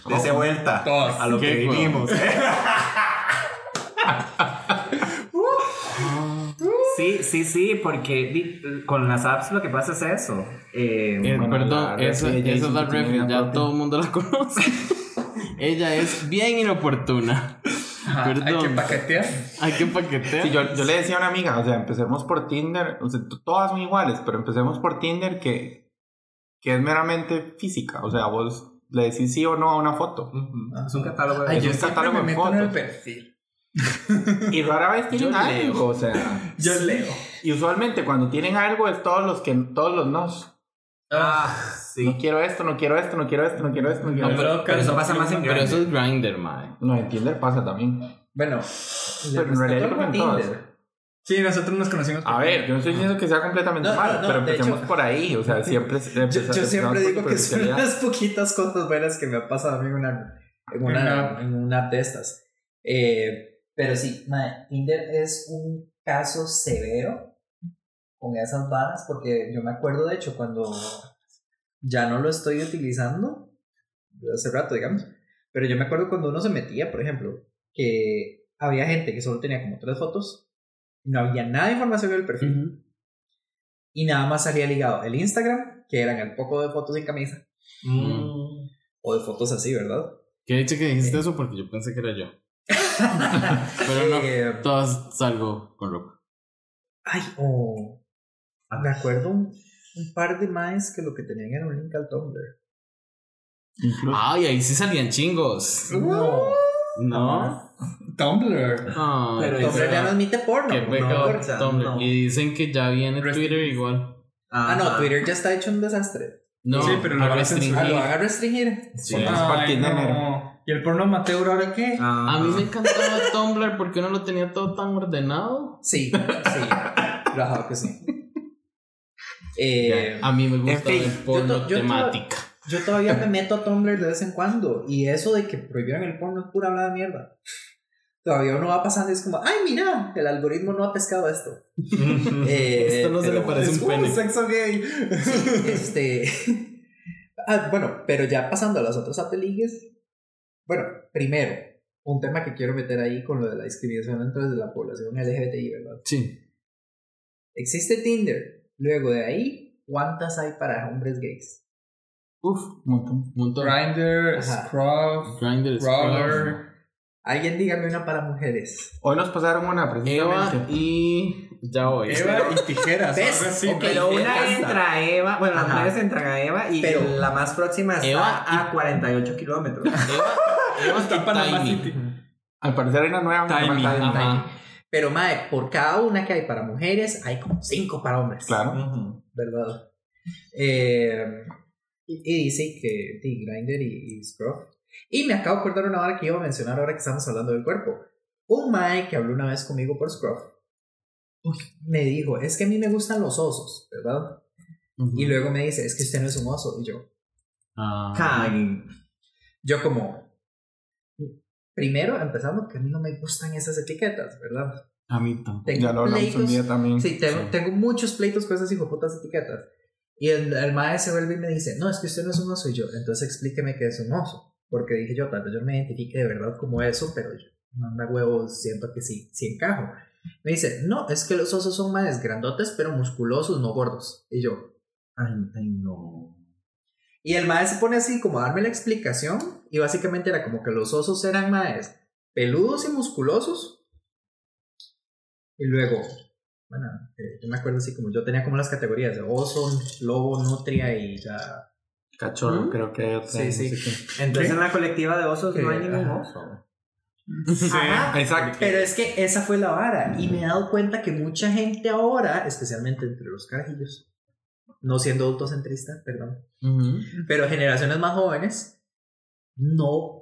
S2: Dese vuelta
S4: Todos.
S2: a lo que
S1: Qué
S2: vinimos. ¿eh? Sí, sí, sí, porque di- con las apps lo que pasa es eso. Eh,
S1: Eh,
S5: Bueno,
S1: perdón,
S5: de
S1: esa es la
S5: que tiene
S1: ya todo el mundo la conoce. Ella es bien inoportuna.
S4: Ajá, hay que
S1: Perdón.
S4: paquetear
S1: Hay que paquetear.
S5: Sí, yo, yo le decía a una amiga, o sea, empecemos por Tinder, o sea, t- todas son iguales, pero empecemos por Tinder que, que es meramente física, o sea, vos le decís sí o no a una foto.
S2: ujú, es un catálogo de
S4: Ay,
S5: Es
S4: yo
S5: un catálogo
S4: me
S5: de
S4: meto en el
S5: fotos.
S4: perfil
S5: Y rara vez tienen
S1: Yo
S5: algo,
S1: leo.
S5: o sea,
S4: yo leo
S5: y usualmente cuando tienen algo es todos los que, todos los nos.
S2: Ah, sí.
S5: No quiero esto, no quiero esto, no quiero esto, no quiero esto, no quiero
S1: No,
S5: esto.
S1: pero,
S2: Pero eso pasa más en
S1: pero
S2: Grindr.
S1: eso es Grinder, mae.
S5: No, en Tinder pasa también.
S3: Bueno,
S5: Pero en realidad yo creo que en todas.
S4: Sí nosotros nos conocimos
S5: A ver, yo no estoy diciendo que sea completamente
S3: No,
S5: mal,
S3: no, no,
S5: pero empecemos
S3: hecho-
S5: por ahí, o sea, siempre...
S3: Yo, yo siempre digo que son
S5: una
S3: las poquitas cosas buenas que me ha pasado a mí en una, en una, en una de estas. Eh, pero sí, mae, Tinder es un caso severo con esas varas, porque yo me acuerdo, de hecho, cuando ya no lo estoy utilizando, hace rato, digamos, pero yo me acuerdo cuando uno se metía, por ejemplo, que había gente que solo tenía como tres fotos, no había nada de información en el perfil. Y nada más salía ligado el Instagram, que eran el poco de fotos sin camisa,
S2: Mm.
S3: o de fotos así, ¿verdad?
S1: Que dicho que dijiste eso porque yo pensé que era yo. Pero no,
S3: Eh,
S1: todas salgo con ropa.
S3: ay, oh, me acuerdo un, un par de más que lo que tenían era un link al Tumblr.
S5: Incluso.
S1: Ay, ahí sí salían chingos.
S3: No,
S1: No.
S4: Tumblr
S1: Ay,
S2: Pero
S3: Tumblr ya no admite porno.
S1: Tumblr.
S2: no.
S1: Y dicen que ya viene Twitter igual.
S3: Ah, no. Twitter ya está hecho un desastre.
S1: No,
S4: Sí, pero lo
S1: a
S4: van a
S1: restringir.
S3: Ah, lo van a restringir.
S1: Sí.
S4: Ay, no. y el porno amateur ahora qué
S2: Ah.
S1: A mí me encantaba Tumblr porque uno lo tenía todo tan ordenado.
S3: Sí, sí. Rajado que sí. Eh,
S1: A mí me gusta
S2: fin,
S1: el porno
S3: yo
S1: temática.
S3: Yo todavía me meto a Tumblr de vez en cuando. Y eso de que prohibieron el porno es pura habla de mierda. Todavía uno va pasando y es como, ay, mira, el algoritmo no ha pescado esto. Eh,
S1: Esto no se le parece un
S3: Uh,
S1: pene.
S3: sexo gay. este. Ah, bueno, pero ya pasando a las otras apeligues. Bueno, primero, un tema que quiero meter ahí con lo de la discriminación dentro de la población LGBTI, ¿verdad?
S1: Sí.
S3: Existe Tinder. Luego de ahí, ¿cuántas hay para hombres gays?
S5: Uf, un montón.
S1: Un montón.
S4: Grindr. Scruff
S1: Grindr,
S4: Roller
S3: Alguien dígame una para mujeres.
S5: Hoy nos pasaron una
S1: Eva
S5: precisamente.
S1: y. Ya voy.
S4: Eva y tijeras
S3: ¿Ves?
S4: algo así,
S3: Ok,
S4: ¿no?
S2: Pero una entra a Eva, bueno, las mujeres entran a Eva y
S3: Pero-
S2: la más próxima está
S1: Eva y-
S2: a 48 kilómetros.
S1: Eva, Eva
S4: Está Panama
S1: Tiny.
S4: City.
S5: Al parecer hay una nueva.
S4: Timing,
S5: Timing.
S1: Ajá.
S3: Pero, Mae, por cada una que hay para mujeres, hay como cinco para hombres.
S5: Claro.
S3: ¿Verdad? Eh, y, y dice que Grindr y, y Scruff. Y me acabo de acordar una hora que iba a mencionar ahora que estamos hablando del cuerpo. Un Mae que habló una vez conmigo por Scruff me dijo: Es que a mí me gustan los osos, ¿verdad? Y luego me dice: Es que usted no es un oso. Y yo,
S1: Ah.
S3: Yo como. Primero, empezando, que a mí no me gustan esas etiquetas, ¿verdad?
S1: A mí tampoco.
S3: Tengo
S5: Ya lo hablamos un día también.
S3: Sí, tengo,
S1: Sí.
S3: tengo muchos pleitos con esas hijoputas etiquetas. Y el, el maestro se vuelve y me dice, no, es que usted no es un oso. Y yo, entonces explíqueme qué es un oso. Porque dije yo, tal vez yo me identifique de verdad como eso, pero yo manda huevos, siento que sí, sí encajo. Me dice, no, es que los osos son más grandotes, pero musculosos, no gordos. Y yo,
S2: Ay, ay, no.
S3: y el maestro se pone así como a darme la explicación y básicamente era como que los osos eran más peludos y musculosos. Y luego, bueno, eh, yo me acuerdo así como yo tenía como las categorías de oso, lobo, nutria y ya.
S5: Cachorro,
S3: ¿Mm?
S5: creo que hay otra.
S3: Sí, sí.
S5: qué.
S2: Entonces en la colectiva de osos no hay ningún oso.
S3: Ajá,
S5: Exacto.
S3: Pero es que esa fue la vara y me he dado cuenta que mucha gente ahora, especialmente entre los carajillos, no siendo autocentrista, perdón, pero generaciones más jóvenes no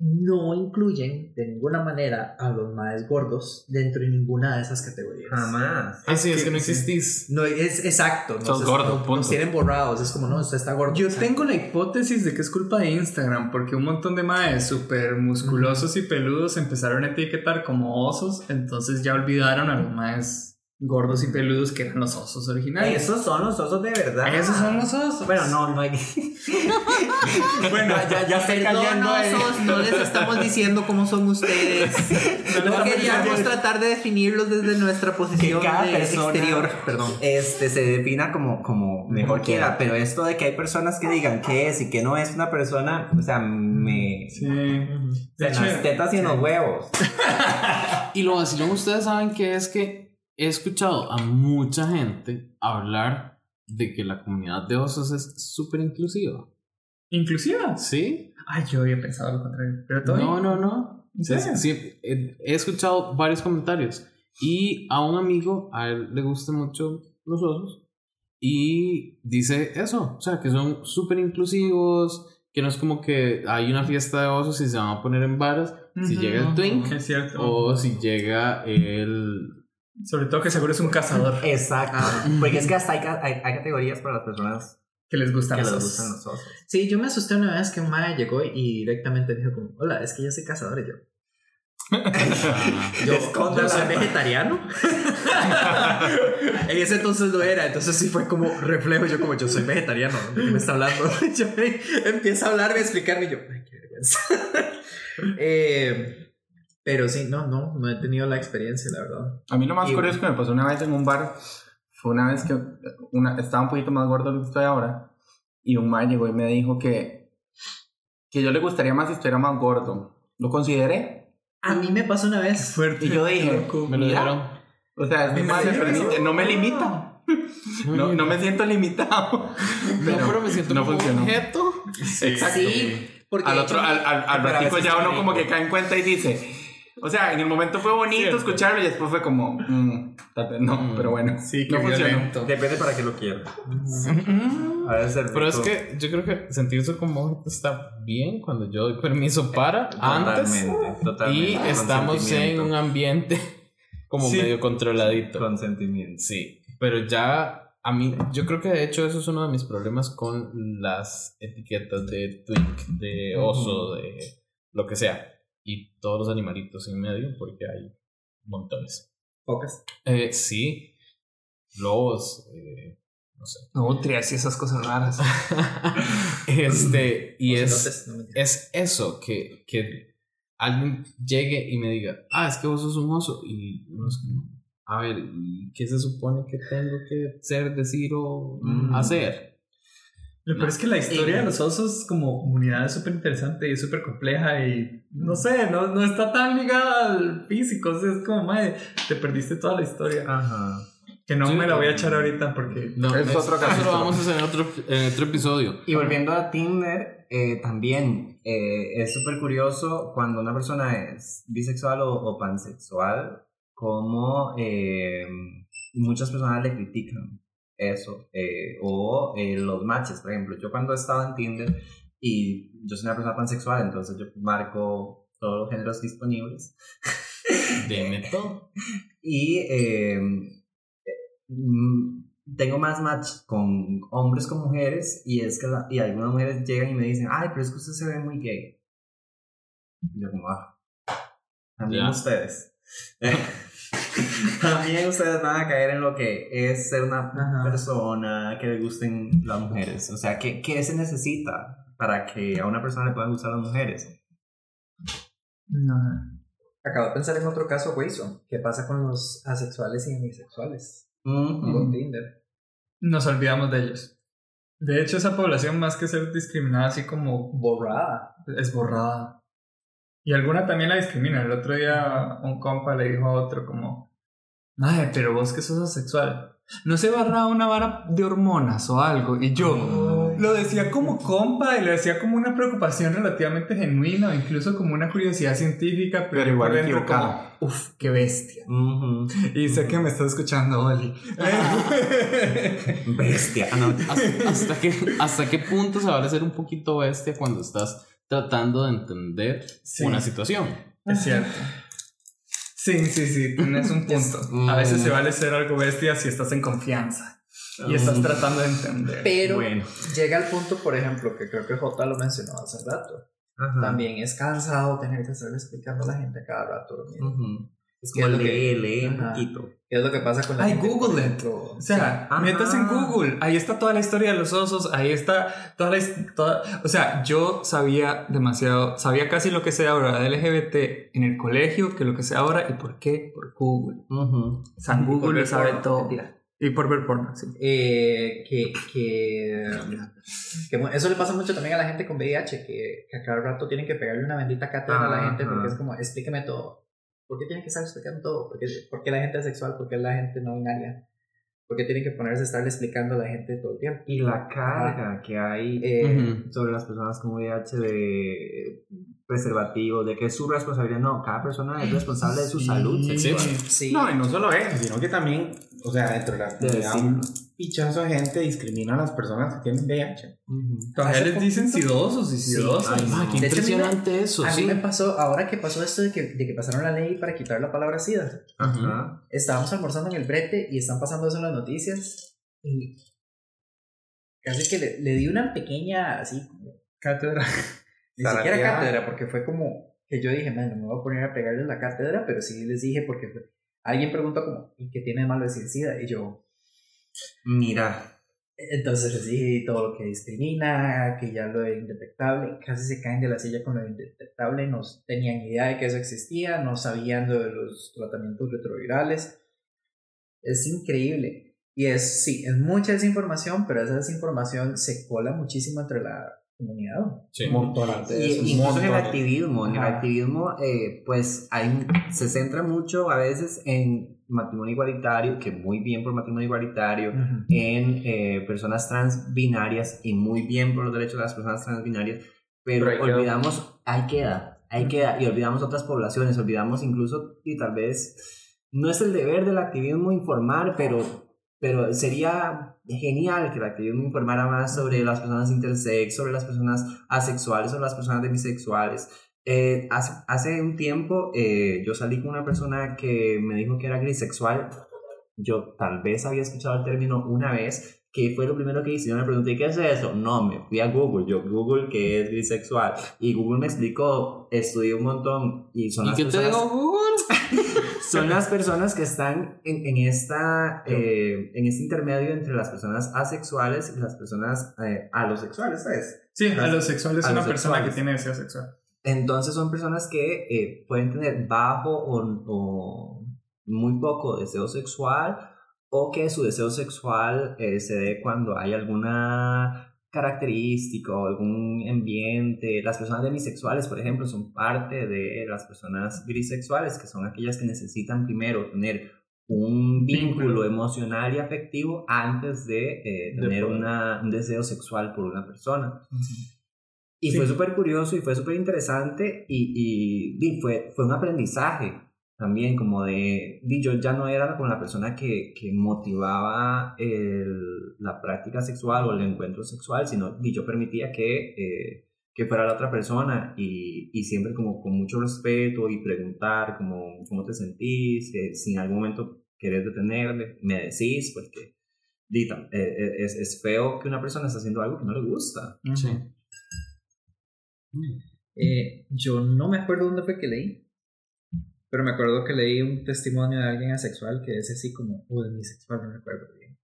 S3: no incluyen de ninguna manera a los más gordos dentro de ninguna de esas categorías.
S2: Jamás.
S1: Así es
S3: que-
S1: no existís.
S3: No, es exacto. No
S5: Sos
S3: se-
S5: gordo,
S3: no-
S5: punto.
S3: Nos tienen borrados. Es como, no, usted está gordo.
S4: Yo
S3: Exacto.
S4: tengo la hipótesis de que es culpa de Instagram, porque un montón de maes súper musculosos y peludos empezaron a etiquetar como osos, entonces ya olvidaron a los maes gordos y peludos que eran los osos originales.
S2: Esos son los osos de verdad.
S4: Esos son los osos.
S2: Bueno, no, no hay que.
S4: bueno,
S2: ya, ya estoy ahí.
S3: osos, no les estamos diciendo cómo son ustedes. No queríamos tratar de definirlos desde nuestra posición
S2: Que cada
S3: de exterior. Perdón.
S2: Este se defina como, como mejor quiera, pero esto de que hay personas que digan qué es y que no es una persona, o sea, me.
S4: Sí.
S2: En
S4: De hecho,
S2: las tetas y en los huevos.
S1: Y lo vacilón, ustedes saben que es que he escuchado a mucha gente hablar de que la comunidad de osos es súper inclusiva.
S4: ¿Inclusiva?
S1: ¿Sí?
S4: Ay, yo había pensado lo contrario. Pero todo
S1: No, no, no.
S4: ¿En
S1: Sí,
S4: serio?
S1: sí, he, escuchado varios comentarios. Y a un amigo, a él le gustan mucho los osos. Y dice eso, o sea, que son súper inclusivos, que no es como que hay una fiesta de osos y se van a poner en varas. Si
S4: Ujú,
S1: llega el twink
S4: Es cierto.
S1: o si llega el...
S4: Sobre todo que seguro es un cazador
S2: Exacto. Porque es que hasta hay, hay, hay categorías para las personas
S4: que les gustan
S2: que
S4: los
S2: les
S4: osos.
S2: gustan los osos.
S3: Sí, yo me asusté una vez que un mae llegó y directamente dijo como, hola, es que yo soy cazador y yo. Yo, soy vegetariano. en ese entonces lo era, entonces sí fue como reflejo. Yo, como yo soy vegetariano, ¿de qué me está hablando? yo empieza a hablarme, a explicarme y yo, ay, qué vergüenza. Eh, pero sí, no, no, no he tenido la experiencia, la verdad.
S5: A mí lo más
S3: Y-
S5: curioso que me pasó una vez en un bar fue una vez que una, estaba un poquito más gordo de lo que estoy ahora y un man llegó y me dijo que, que yo le gustaría más si estuviera más gordo. Lo consideré
S3: A mí me pasó una vez.
S4: Fuerte.
S5: y yo dije,
S1: Me lo
S5: mira,
S1: dijeron.
S5: o sea, es
S4: ¿En
S5: más me
S4: serio?
S5: permite, no me limita, no, no me siento limitado.
S1: No, pero me siento
S5: no
S1: como un
S5: funcionó.
S1: objeto.
S5: Exacto.
S3: Sí, porque
S5: Al otro, al, al, al ratico ya uno como que cae en cuenta y dice, o sea, en el momento fue bonito
S4: Cierto.
S5: escucharlo y después fue como, mm, no,
S1: Mm.
S5: pero bueno,
S4: Sí, que
S5: no funcionó.
S2: Depende para qué lo quiero. A ver, ser
S1: Pero es que yo creo que sentirse como está bien cuando yo doy permiso para antes
S2: Totalmente, totalmente.
S1: y estamos en un ambiente como
S4: Sí.
S1: medio controladito.
S2: Consentimiento.
S1: Sí, pero ya a mí, yo creo que de hecho eso es uno de mis problemas con las etiquetas de twink, de oso, de lo que sea, y todos los animalitos en medio, porque hay montones.
S3: Pocas.
S1: Eh, sí, lobos, eh, no sé.
S4: Nutrias y esas cosas raras.
S1: este, y es,
S3: no
S1: es eso, que, que alguien llegue y me diga, ah, es que vos sos un oso, y no es como, a ver, ¿y ¿qué se supone que tengo que ser, decir o
S2: Mm.
S1: hacer?
S4: Lo peor es que la historia
S3: Eh,
S4: de los osos como comunidad es súper interesante y es súper compleja y no sé, no, no está tan ligada al físico. o sea, es como, madre, te perdiste toda la historia.
S2: Ajá.
S4: Que no
S1: Sí.
S4: me la voy a echar ahorita porque...
S1: No,
S5: Es otro
S1: eso
S5: capítulo.
S1: lo vamos a hacer en otro, en otro episodio.
S2: Y volviendo a Tinder, eh, también eh, es súper curioso cuando una persona es bisexual o, o pansexual, como eh, muchas personas le critican eso. eh, o eh, los matches, por ejemplo. Yo cuando estaba en Tinder y yo soy una persona pansexual, entonces yo marco todos los géneros disponibles.
S1: Deme todo.
S2: Y eh, mm, tengo más match con hombres con mujeres y es que la- y algunas mujeres llegan y me dicen, ay, pero es que usted se ve muy gay. Y yo como, ah, también ustedes. también ustedes van a caer en lo que es ser una
S3: Ajá.
S2: persona que le gusten las mujeres. O sea, ¿qué, ¿qué se necesita para que a una persona le puedan gustar las mujeres?
S4: No.
S3: Acabo de pensar en otro caso, Wilson. ¿Qué pasa con los asexuales y bisexuales?
S2: Ujú.
S3: Con Tinder.
S4: Nos olvidamos de ellos. De hecho, esa población, más que ser discriminada, así como
S3: Borrada.
S4: es borrada. Y alguna también la discrimina. El otro día un compa le dijo a otro como, Ay, pero vos que sos asexual. ¿No se barra una vara de hormonas o algo? Y yo lo decía como compa y lo decía como una preocupación relativamente genuina o incluso como una curiosidad científica, pero,
S5: Pero igual equivocada.
S4: como, Uf, qué bestia.
S2: Ujú.
S4: Y sé que me está escuchando, Oli.
S2: Bestia. Ah, no.
S1: ¿Hasta, hasta qué, ¿Hasta qué punto se va a ser un poquito bestia cuando estás tratando de entender
S4: Sí.
S1: una situación?
S4: Es cierto. Sí, sí, sí, tienes un punto. A veces se vale ser algo bestia si estás en confianza y estás tratando de entender.
S3: Pero
S2: Bueno.
S3: llega el punto, por ejemplo, que creo que J lo mencionó hace rato.
S2: Ajá.
S3: También es cansado tener que estar explicando a la gente cada rato. mismo.
S2: Es
S3: ¿Qué
S2: como lee, lee un poquito.
S3: ¿Qué es lo que pasa con la
S4: Ay,
S3: gente?
S4: Google
S3: ejemplo?
S4: O sea,
S2: Sí.
S4: metas en. Google. Ahí está toda la historia de los osos. Ahí está toda la toda- O sea, yo sabía demasiado. Sabía casi lo que sé ahora de LGBT en el colegio que lo que sé ahora. ¿Y por qué? Por Google.
S2: Ujú.
S4: O sea,
S3: Y por
S4: Google lo sabe
S3: porno,
S4: todo.
S3: mentira.
S4: Y por ver porno, sí.
S3: Eh, que, que, eso le pasa mucho también a la gente con VIH, que, que a cada rato tienen que pegarle una bendita cátedra a la gente porque es como, explíqueme todo. ¿Por qué tienen que estar explicando todo? ¿Por qué, por qué la gente es sexual? ¿Por qué la gente no binaria? ¿Por qué tienen que ponerse a estarle explicando a la gente todo el tiempo?
S2: Y la carga que hay
S3: Eh,
S1: Ujú.
S2: sobre las personas con VIH de preservativo, de que es su responsabilidad. No, cada persona es responsable de su
S4: Sí.
S2: salud
S1: Sí.
S2: sexual.
S3: sí.
S5: No, y no solo eso, sino que también, o sea, dentro de la comunidad, un pichazo de gente discrimina a las personas que tienen VIH.
S4: Todavía
S3: Hace
S4: les dicen sidosos y sidosas.
S2: Ay,
S1: Ah, qué
S3: hecho,
S1: impresionante eso,
S3: A
S1: sí.
S3: mí me pasó, ahora que pasó esto de que, de que pasaron la ley para quitar la palabra SIDA,
S2: Ajá.
S3: estábamos almorzando en el brete y están pasando eso en las noticias y casi que le, le di una pequeña así como cátedra ni siquiera
S5: Zarateada.
S3: cátedra porque fue como que yo dije man no me voy a poner a pegarles la cátedra pero sí les dije porque alguien preguntó como ¿y qué tiene de malo decir SIDA? y yo
S2: Mira,
S3: entonces les dije todo lo que discrimina que ya lo de indetectable casi se caen de la silla con lo de indetectable no tenían idea de que eso existía no sabían lo de los tratamientos retrovirales es increíble. Y es, sí, es mucha desinformación, pero esa desinformación se cola muchísimo entre la comunidad.
S1: Sí.
S5: Montones de
S2: Y,
S5: esos,
S2: incluso en el activismo, en el activismo, eh, pues hay, se centra mucho a veces en matrimonio igualitario, que muy bien por matrimonio igualitario, en eh, personas trans binarias y muy bien por los derechos de las personas trans binarias, pero,
S5: Pero ahí
S2: olvidamos, ahí queda, ahí queda, y olvidamos otras poblaciones, olvidamos incluso, y tal vez no es el deber del activismo informar, pero, pero sería genial que el activismo informara más sobre las personas intersex, sobre las personas asexuales, sobre las personas demisexuales. Eh, hace, hace un tiempo eh, yo salí con una persona que me dijo que era grisexual. Yo tal vez había escuchado el término una vez, que fue lo primero que hice. Yo me pregunté, ¿qué es eso? No, me fui a Google. Yo, Google, que es grisexual? Y Google me explicó, estudié un montón y son
S1: ¿Y
S2: las
S1: qué te
S2: personas
S1: digo, Google?
S2: son las personas que están en, en esta, eh, en este intermedio entre las personas asexuales y las personas eh, alosexuales, ¿sabes?
S4: Sí, a los sexuales es una persona que tiene deseo sexual.
S2: Entonces son personas que eh, pueden tener bajo o, o muy poco deseo sexual o que su deseo sexual eh, se dé cuando hay alguna característica o algún ambiente. Las personas demisexuales, por ejemplo, son parte de las personas grisexuales, que son aquellas que necesitan primero tener un vínculo emocional y afectivo antes de eh, tener una, un deseo sexual por una persona. Y
S4: Sí.
S2: fue súper curioso y fue súper interesante y, y, y fue, fue un aprendizaje también, como de, di, yo ya no era como la persona que, que motivaba el- la práctica sexual o el encuentro sexual, sino di, yo permitía que, eh, que fuera la otra persona y, y siempre como con mucho respeto y preguntar como, cómo te sentís, que si en algún momento querés detenerle, me decís, porque di, tam- eh, eh, es, es feo que una persona esté haciendo algo que no le gusta.
S1: Sí.
S3: Eh, yo no me acuerdo dónde fue que leí, pero me acuerdo que leí un testimonio de alguien asexual que es así como, o de bisexual, no me acuerdo bien,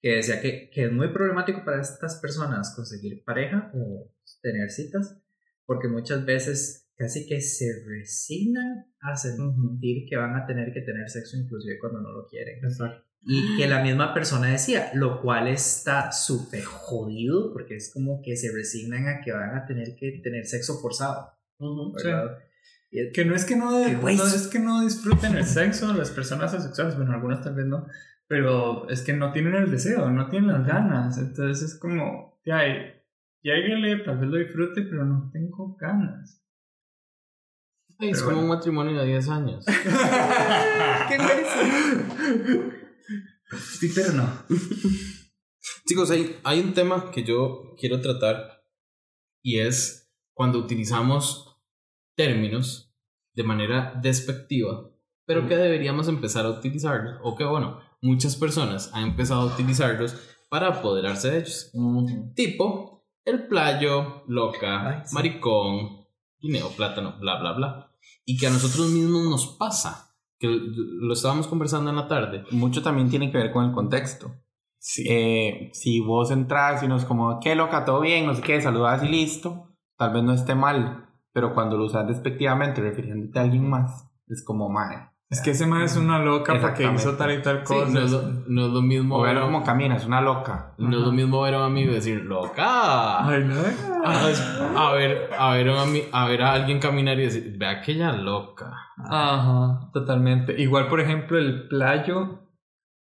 S3: que decía que, que es muy problemático para estas personas conseguir pareja o tener citas, porque muchas veces casi que se resignan a sentir que van a tener que tener sexo inclusive cuando no lo quieren.
S4: Exacto.
S3: Y que la misma persona decía, lo cual está súper jodido porque es como que se resignan a que van a tener que tener sexo forzado. ¿verdad? Y es-
S4: Que no es que no, es que no disfruten el sexo las personas asexuales, bueno, algunas tal vez no, pero es que no tienen el deseo, no tienen las ganas, entonces es como, ya, lléguele, tal vez lo disfrute, pero no tengo ganas.
S1: Ay, es
S4: Pero
S1: como
S4: bueno.
S1: un matrimonio de 10 años.
S3: ¡Qué!
S4: Sí, pero no.
S1: Chicos, hay, hay un tema que yo quiero tratar y es cuando utilizamos términos de manera despectiva, pero que deberíamos empezar a utilizarlos, o que bueno, muchas personas han empezado a utilizarlos para apoderarse de ellos. Tipo, el playo, loca,
S3: Ay, sí.
S1: maricón, guineo, plátano, bla, bla, bla. Y que a nosotros mismos nos pasa, que lo estábamos conversando en la tarde.
S5: Mucho también tiene que ver con el contexto. Eh, si vos entras y no es como, qué loca, todo bien, no sé qué, saludas y listo, tal vez no esté mal, pero cuando lo usas despectivamente refiriéndote a alguien más, es como, madre.
S4: Es que ese man es una loca porque hizo tal y tal
S1: Sí,
S4: cosa.
S1: no, es lo, no es lo mismo
S5: O ver
S1: a-
S5: cómo camina, es una loca.
S1: No es lo mismo ver a un amigo y decir, loca.
S4: Ay, no.
S1: Es- A ver, a ver, a, ami- a ver a alguien caminar y decir, ve a aquella loca.
S4: Ajá, totalmente. Igual, por ejemplo, el playo.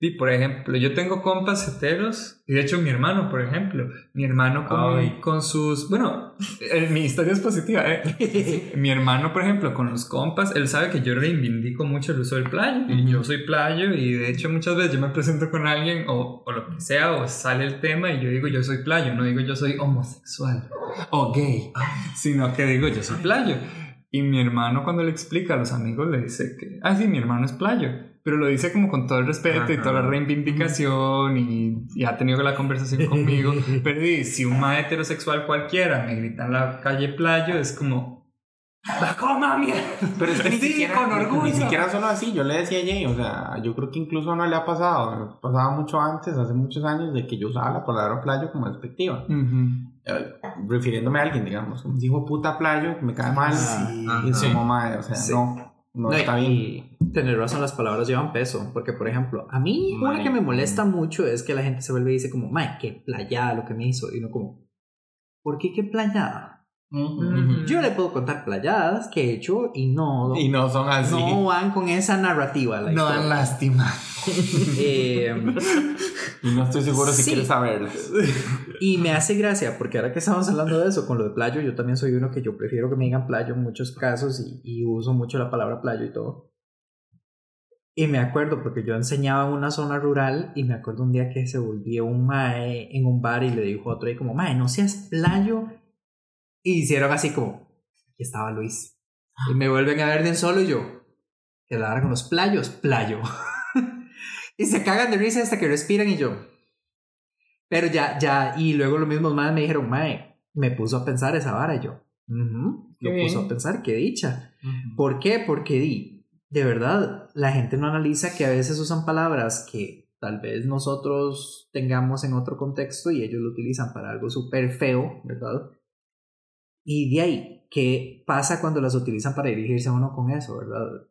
S4: Y por ejemplo, yo tengo compas heteros, y de hecho mi hermano, por ejemplo, mi hermano con, con sus, bueno, eh, mi historia es positiva, ¿eh? mi hermano, por ejemplo, con los compas, él sabe que yo reivindico mucho el uso del playo, y yo soy playo, y de hecho muchas veces yo me presento con alguien, o, o lo que sea, o sale el tema, y yo digo yo soy playo, no digo yo soy homosexual, o gay, sino que digo yo soy playo. Y mi hermano cuando le explica a los amigos le dice que, ah, sí, mi hermano es playo, pero lo dice como con todo el respeto y
S5: Ajá.
S4: toda la reivindicación y, y ha tenido la conversación conmigo. Pero si un ma heterosexual cualquiera me grita en la calle playo, es como, ¡la coma, mierda!
S5: Pero es que ni
S4: Sí,
S5: siquiera,
S4: con orgullo.
S5: ni siquiera solo así, yo le decía a Jay, o sea, yo creo que incluso no le ha pasado, pasaba mucho antes, hace muchos años, de que yo usaba la palabra playo como despectiva, eh, refiriéndome a alguien, digamos, como dijo puta playo, me cae mal,
S3: Sí.
S5: y es
S1: Sí.
S5: como madre, o sea,
S3: Sí.
S5: no, no,
S3: No,
S5: está bien.
S3: y tener razón, las palabras llevan peso. Porque, por ejemplo, a mí una que me molesta mucho es que la gente se vuelve y dice como, mae, qué playada lo que me hizo. Y no como, ¿por qué qué playada?
S1: Ujú.
S3: Yo le puedo contar playadas que he hecho y no,
S5: Y no son así.
S3: no van con esa narrativa. la
S4: No dan lástima.
S3: Eh,
S5: Y no estoy seguro si
S3: Sí.
S5: quieres saberlas.
S3: y me hace gracia, porque ahora que estamos hablando de eso, con lo de playo, yo también soy uno que yo prefiero que me digan playo en muchos casos y, y uso mucho la palabra playo y todo. Y me acuerdo, porque yo enseñaba en una zona rural y me acuerdo un día que se volvió un mae en un bar y le dijo a otro ahí como, mae, no seas playo. Y hicieron así como, aquí estaba Luis. Y me vuelven a ver de un solo y yo, que la con los playos, playo. y se cagan de risa hasta que respiran y yo. Pero ya, ya, y luego los mismos madres me dijeron, mae, me puso a pensar esa vara y yo.
S1: Qué
S3: Lo puso a pensar, qué dicha. ¿Por qué? Porque di, de verdad, la gente no analiza que a veces usan palabras que tal vez nosotros tengamos en otro contexto y ellos lo utilizan para algo súper feo, ¿verdad? Y de ahí, ¿qué pasa cuando las utilizan para dirigirse a uno con eso, verdad?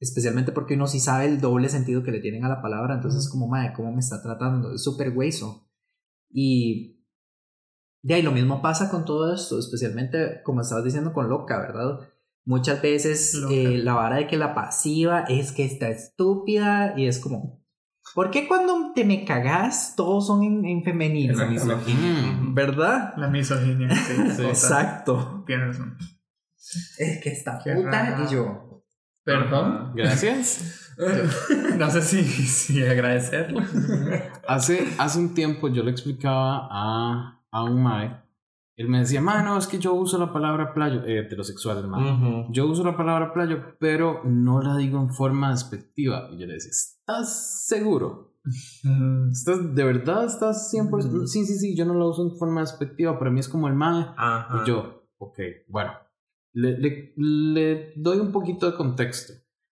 S3: Especialmente porque uno sí sabe el doble sentido que le tienen a la palabra, entonces es como, madre, ¿cómo me está tratando? Es súper hueso. Y de ahí lo mismo pasa con todo esto, especialmente como estabas diciendo con loca, ¿verdad? Muchas veces eh, la vara de que la pasiva es que está estúpida y es como, ¿por qué cuando te me cagas todos son en, en femenino?
S4: La misoginia.
S3: ¿Verdad?
S4: La misoginia, sí.
S3: Exacto.
S4: Tienes razón.
S3: Es que está
S4: Qué
S3: puta y yo.
S4: Perdón.
S1: Gracias.
S4: no sé si, si agradecerlo.
S1: Hace, hace un tiempo yo le explicaba a, a un mae. Él me decía, mae, no, es que yo uso la palabra playo, eh, heterosexual, mae.
S5: Ujú.
S1: Yo uso la palabra playo, pero no la digo en forma despectiva. Y yo le decía, ¿estás seguro? ¿Estás, ¿De verdad estás 100%? Sí, sí, sí, yo no la uso en forma despectiva. Para mí es como el.
S2: Ajá.
S1: Y yo, ok, bueno, le, le- le doy un poquito de contexto.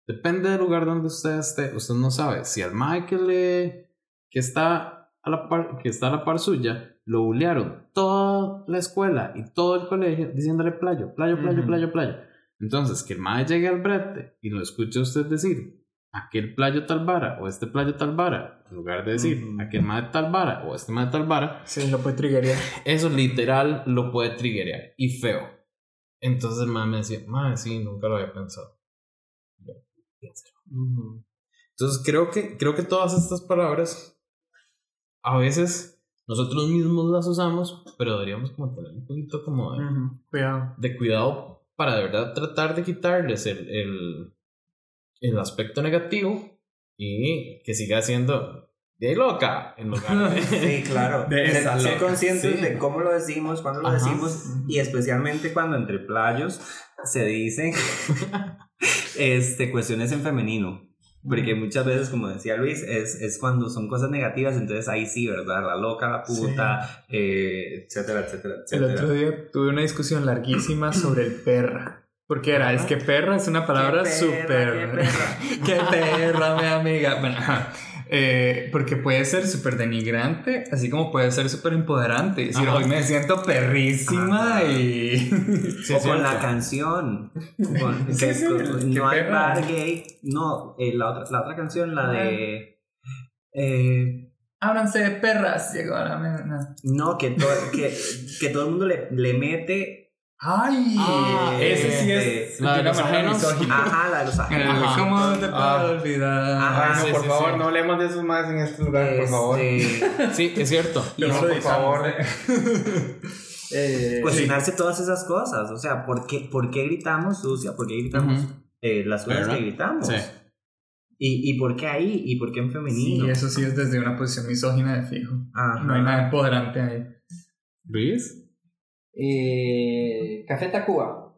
S1: Depende del lugar donde usted esté, usted no sabe si al mae que le que está a la par, que está a la par suya lo bullearon toda la escuela y todo el colegio diciéndole playo, playo, playo, playo, playo. Entonces, que el mae llegue al brete y lo escuche usted decir aquel playo tal vara o este playo tal vara, en lugar de decir
S5: Ujú.
S1: aquel mae tal vara o este mae tal vara,
S4: Sí, lo puede triggerear.
S1: eso literal lo puede triggerear y feo. Entonces el mae me decía, mae, sí, nunca lo había pensado. Yo. Entonces creo que, creo que todas estas palabras a veces nosotros mismos las usamos, pero deberíamos como tener un poquito como de,
S4: Cuidado.
S1: de cuidado para de verdad tratar de quitarles el, el, el aspecto negativo y que siga siendo de loca en lugar de...
S2: Sí, claro.
S4: De
S2: Ser-
S4: esa
S2: ser
S4: loca,
S2: conscientes
S1: sí.
S2: de cómo lo decimos, cuándo lo
S1: Ajá.
S2: decimos y especialmente cuando entre playos se dicen este, cuestiones en femenino. Porque muchas veces, como decía Luis, es, es cuando son cosas negativas, entonces ahí sí, ¿verdad? La loca, la puta, eh, etcétera, etcétera,
S4: El
S2: etcétera.
S4: otro día tuve una discusión larguísima sobre el perra. Porque era, es que perra es una palabra
S2: Qué perra,
S4: súper...
S2: qué perra.
S4: ¡Qué perra, mi amiga! Bueno, ajá. Eh, porque puede ser súper denigrante, así como puede ser súper empoderante. Es decir,
S1: Ajá.
S4: hoy me siento perrísima
S2: Ajá.
S4: y...
S1: Sí,
S2: o con la canción. Con- que- con- no hay bar gay. No, eh, la, otra, la otra canción, la de. eh,
S4: Ábranse de perras, llegó a la
S2: no, que, to- que, que todo el mundo le, le mete.
S4: ¡Ay!
S1: Ah,
S4: ese sí
S2: este,
S4: es...
S1: la de
S4: una
S1: los ajenos.
S4: misógina.
S2: Ajá, la de los.
S1: Ajá.
S4: ¿Cómo te puedo
S5: Ah.
S4: olvidar?
S2: Ajá,
S5: no,
S1: sí,
S5: por
S1: sí,
S5: favor,
S1: sí.
S5: no hablemos de esos más en este lugar, por favor.
S2: Este,
S1: Sí, es cierto.
S2: no,
S4: lo
S5: por favor.
S4: ¿eh? Eh,
S2: cuestionarse todas esas cosas. O sea, ¿por qué, por qué gritamos sucia? ¿Por qué gritamos eh, las cosas
S1: ¿Verdad?
S2: que gritamos?
S1: Sí.
S2: ¿Y, ¿Y por qué ahí? ¿Y por qué en
S4: Sí,
S2: femenino?
S4: eso sí es desde una posición misógina de fijo.
S2: Ajá.
S4: No hay nada empoderante ahí.
S1: Luis,
S3: Eh, Café Tacuba.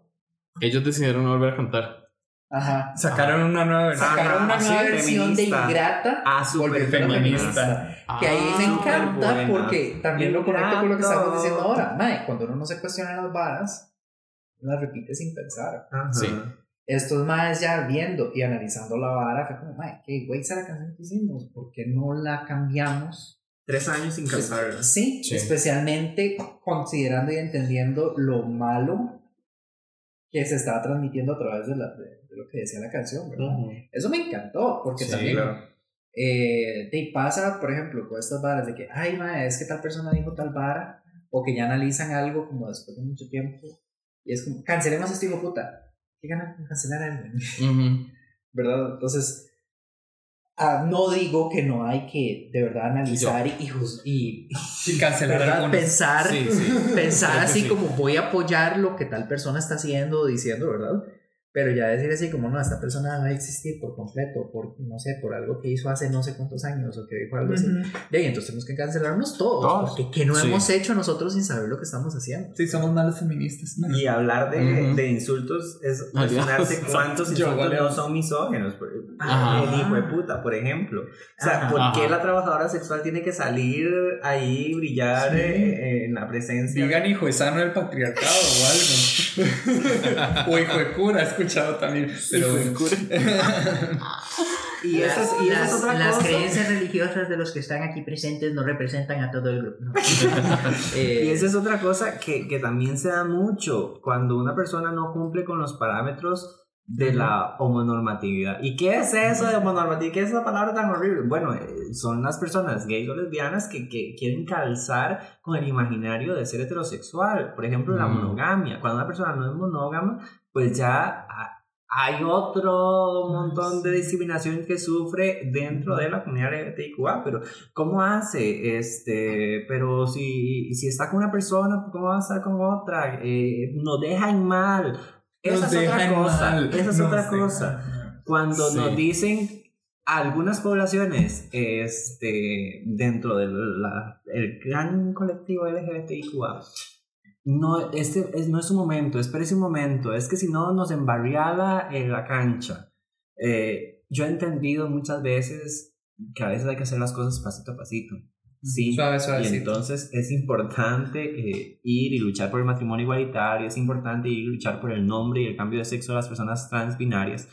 S1: ellos decidieron no volver a cantar.
S3: Ajá.
S4: Sacaron una nueva versión.
S3: Sacaron una
S2: Ah,
S3: nueva versión de. Ingrata.
S2: Ah, súper
S3: Volviendo
S4: feminista.
S3: Que ahí me
S1: Ah,
S3: encanta
S2: buena.
S3: porque también lo conecto con lo que estamos diciendo ahora. Mae, cuando uno no se cuestiona las varas, las repite sin pensar.
S2: Ajá.
S1: Sí.
S3: Estos maes ya viendo y analizando la vara, fue como, mae, qué güey esa la canción que hicimos, ¿por qué no la cambiamos?
S2: Tres años sin cantar.
S3: Sí,
S1: Sí.
S3: especialmente considerando y entendiendo lo malo que se estaba transmitiendo a través de, la- de- de lo que decía la canción, ¿verdad? Eso me encantó, porque
S1: Sí,
S3: también
S2: claro.
S3: eh, te pasa, por ejemplo, con estas varas de que, ay, ma, es que tal persona dijo tal vara, o que ya analizan algo como después de mucho tiempo, y es como, cancelemos a este hijo puta. ¿Qué ganan con cancelar a alguien?
S1: Ujú.
S3: ¿Verdad? Entonces, ah, no digo que no hay que de verdad analizar y, y, y
S4: Sin cancelar
S3: pensar,
S1: Sí, sí.
S3: pensar así
S1: sí.
S3: como voy a apoyar lo que tal persona está haciendo o diciendo, ¿verdad? Pero ya decir así como no, esta persona va a existir por completo, por, no sé, por algo que hizo hace no sé cuántos años o que dijo algo así.
S4: Ujú.
S3: De ahí, entonces tenemos que cancelarnos todos,
S5: Todos.
S3: porque ¿qué no
S1: Sí.
S3: hemos hecho nosotros sin saber lo que estamos haciendo?
S4: Sí, somos malos feministas. ¿no?
S2: Y hablar de,
S1: Ujú.
S2: de insultos es cuestionarse cuántos insultos no son misógenos.
S1: Ajá.
S2: El hijo de puta, por ejemplo. O sea,
S3: Ajá.
S2: ¿por qué
S1: Ajá.
S2: la trabajadora sexual tiene que salir ahí, brillar
S4: Sí.
S2: eh, en la presencia?
S4: Digan hijo de sano del patriarcado o algo. o hijo de cura, he escuchado también. Pero bueno.
S2: Y es, y esa es otra cosa.
S3: religiosas de los que están aquí presentes no representan a todo el grupo.
S2: Y esa es otra cosa que, que también se da mucho cuando una persona no cumple con los parámetros de la homonormatividad. ¿Y qué es eso de homonormatividad? ¿Qué es esa palabra tan horrible? Bueno, eh, son las personas gays o lesbianas que, que quieren calzar con el imaginario de ser heterosexual. Por ejemplo, la
S1: Mm.
S2: monogamia. Cuando una persona no es monógama, pues ya ha- hay otro montón de discriminación que sufre dentro de la comunidad LGBTIQA, pero ¿cómo hace? Este, pero si, si está con una persona, ¿cómo va a estar con otra? Eh, nos dejan mal. Esa es otra cosa.
S4: mal,
S2: Esa es
S4: nos
S2: otra cosa. Cuando
S1: Sí.
S2: nos dicen algunas poblaciones este, dentro del gran colectivo LGBTIQA, no, este es, no es un momento, espérese un momento, es que si no nos embarriada en la cancha. Eh, yo he entendido muchas veces que a veces hay que hacer las cosas pasito a pasito. Sí,
S4: Suave,
S2: y
S4: suavecito.
S2: entonces es importante eh, ir y luchar por el matrimonio igualitario, es importante ir y luchar por el nombre y el cambio de sexo de las personas transbinarias,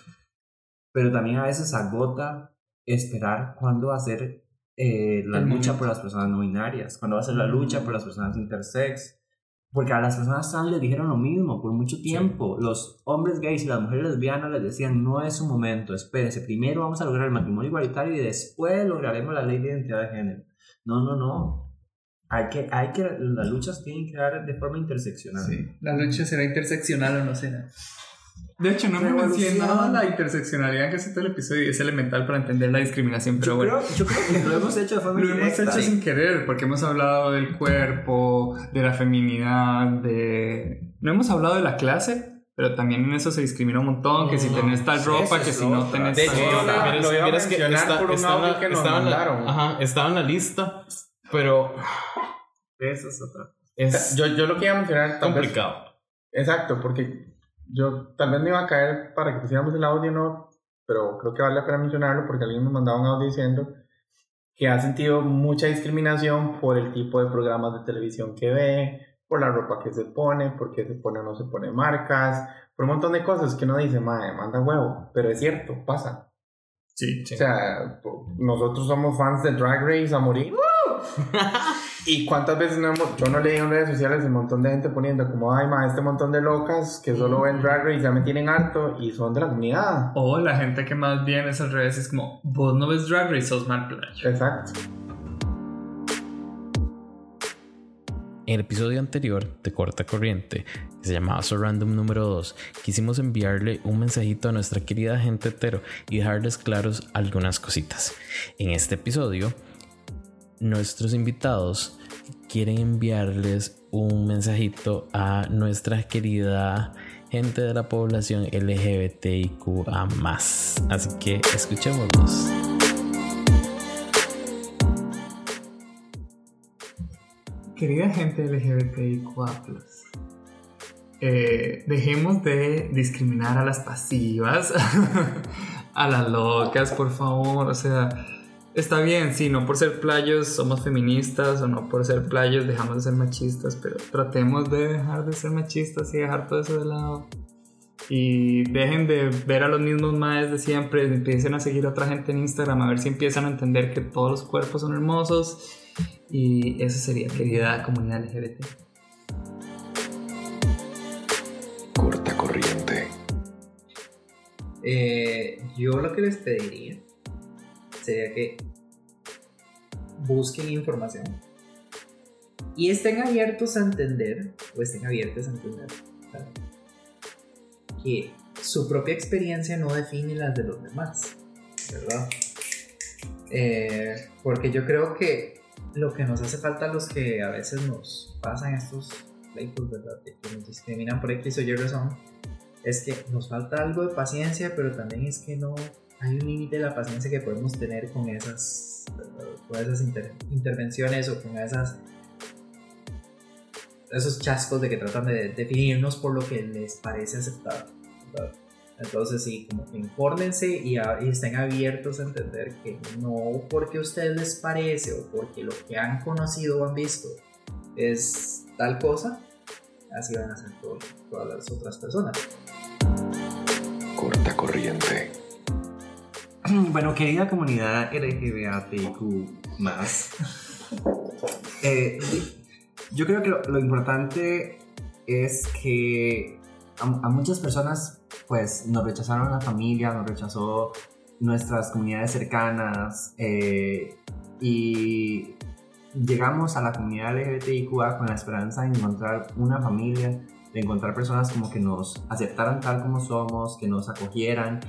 S2: pero también a veces agota esperar cuándo va a ser eh, la
S4: El
S2: lucha
S4: movimiento.
S2: por las personas no binarias, cuándo va a ser la lucha por las personas intersex. Porque a las personas trans les dijeron lo mismo por mucho tiempo. Los hombres gays y las mujeres lesbianas les decían, no es su momento, espérese, primero vamos a lograr el matrimonio igualitario y después lograremos la ley de identidad de género. No, no, no. Hay que, hay que, las luchas tienen que dar de forma interseccional.
S3: Sí. La lucha será interseccional o no será.
S4: De hecho, no hemos
S2: Revolución.
S4: mencionado la interseccionalidad en casi todo el episodio y es elemental para entender la discriminación, pero
S2: Yo,
S4: bueno.
S2: creo, yo creo que lo hemos hecho de forma
S4: Lo hemos hecho sin querer, porque hemos hablado del cuerpo, de la feminidad, de... No hemos hablado de la clase, pero también en eso se discrimina un montón, que si
S2: No,
S4: tenés tal ropa, que
S2: es
S4: si no
S2: otra.
S4: tenés
S1: De
S4: tal
S1: hecho,
S5: lo
S4: ropa.
S5: iba a
S1: vieras que
S5: mencionar
S1: está-
S5: por un
S1: estaba
S5: audio que nos
S1: estaba en la-
S5: mandaron.
S1: Ajá, estaba en la lista, pero
S2: Eso es otra.
S1: es
S5: Yo, yo lo que iba a mencionar tal vez-
S1: complicado.
S5: Exacto, porque yo tal vez me iba a caer para que pusiéramos el audio, no, pero creo que vale la pena mencionarlo porque alguien me mandaba un audio diciendo que ha sentido mucha discriminación por el tipo de programas de televisión que ve, por la ropa que se pone, por qué se pone o no se pone marcas, por un montón de cosas que uno dice, madre, manda huevo, pero es cierto, pasa.
S4: Sí,
S5: O sea, nosotros somos fans de Drag Race a morir. ¿Y cuántas veces no hemos, yo no leí en redes sociales un montón de gente poniendo como, ay, ma, este montón de locas que solo ven Drag Race ya me tienen harto y son de la comunidad?
S4: O la gente que más bien es al revés, es como, vos no ves Drag Race, sos mal playo.
S5: Exacto.
S1: En el episodio anterior de Corta Corriente, que se llamaba So Random número 2, quisimos enviarle un mensajito a nuestra querida gente hetero y dejarles claros algunas cositas. En este episodio, nuestros invitados quieren enviarles un mensajito a nuestra querida gente de la población LGBTIQA. Así que escuchémoslos.
S4: Querida gente LGBTIQA+, eh, dejemos de discriminar a las pasivas, a las locas, por favor. O sea, está bien, sí, no por ser playos somos feministas o no por ser playos dejamos de ser machistas, pero tratemos de dejar de ser machistas y dejar todo eso de lado. Y dejen de ver a los mismos maes de siempre, empiecen a seguir a otra gente en Instagram, a ver si empiezan a entender que todos los cuerpos son hermosos. Y eso sería, querida comunidad LGBT.
S6: Corta corriente.
S3: Eh, yo lo que les pediría sería que busquen información y estén abiertos a entender, o estén abiertos a entender, que su propia experiencia no define las de los demás, ¿verdad? Eh, porque yo creo que lo que nos hace falta a los que a veces nos pasan estos pleitos, ¿verdad? Que nos discriminan por X o Y razón, es que nos falta algo de paciencia, pero también es que no hay un límite de la paciencia que podemos tener con esas, con esas inter- intervenciones o con esas esos chascos de que tratan de definirnos por lo que les parece aceptable. Entonces sí, como que infórmense y, a- y estén abiertos a entender que no porque a ustedes les parece o porque lo que han conocido o han visto es tal cosa, así van a ser todo- todas las otras personas.
S6: Corta corriente.
S2: Bueno, querida comunidad LGBTQ más, eh, yo creo que lo, lo importante es que a, a muchas personas pues nos rechazaron la familia, nos rechazó nuestras comunidades cercanas eh, y llegamos a la comunidad LGBTIQA con la esperanza de encontrar una familia, de encontrar personas como que nos aceptaran tal como somos, que nos acogieran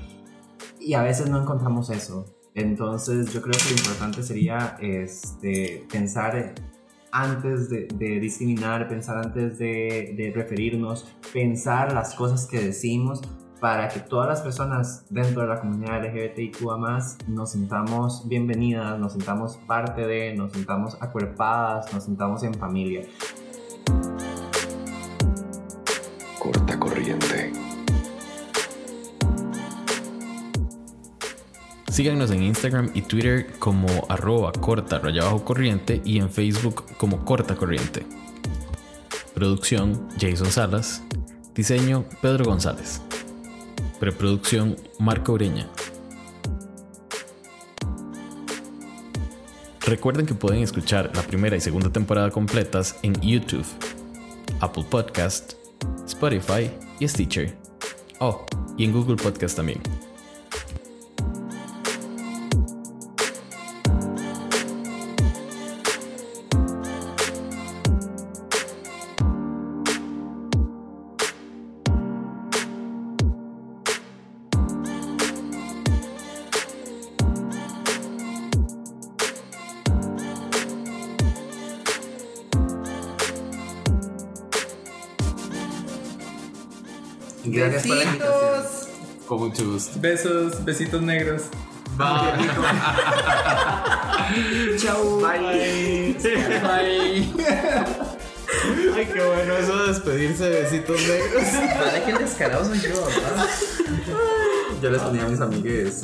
S2: y a veces no encontramos eso. Entonces yo creo que lo importante sería este, pensar antes de, discriminar, pensar antes de referirnos, pensar las cosas que decimos para que todas las personas dentro de la comunidad LGBTIQA nos sintamos bienvenidas, nos sintamos parte de, nos sintamos acuerpadas, nos sintamos en familia.
S6: Corta corriente.
S1: Síganos en Instagram y Twitter como arroba corta raya bajo corriente y en Facebook como corta corriente. Producción Jason Salas. Diseño Pedro González. Preproducción Marco Ureña. Recuerden que pueden escuchar la primera y segunda temporada completas en YouTube, Apple Podcast, Spotify y Stitcher. Oh, y en Google Podcast también. Con mucho gusto.
S4: Besos, besitos negros.
S3: Chau.
S2: Bye.
S3: Bye.
S1: Ay, qué bueno eso de despedirse de besitos negros.
S3: Vale, que el descarado soy yo, ¿verdad?
S2: Yo les ponía a mis amigues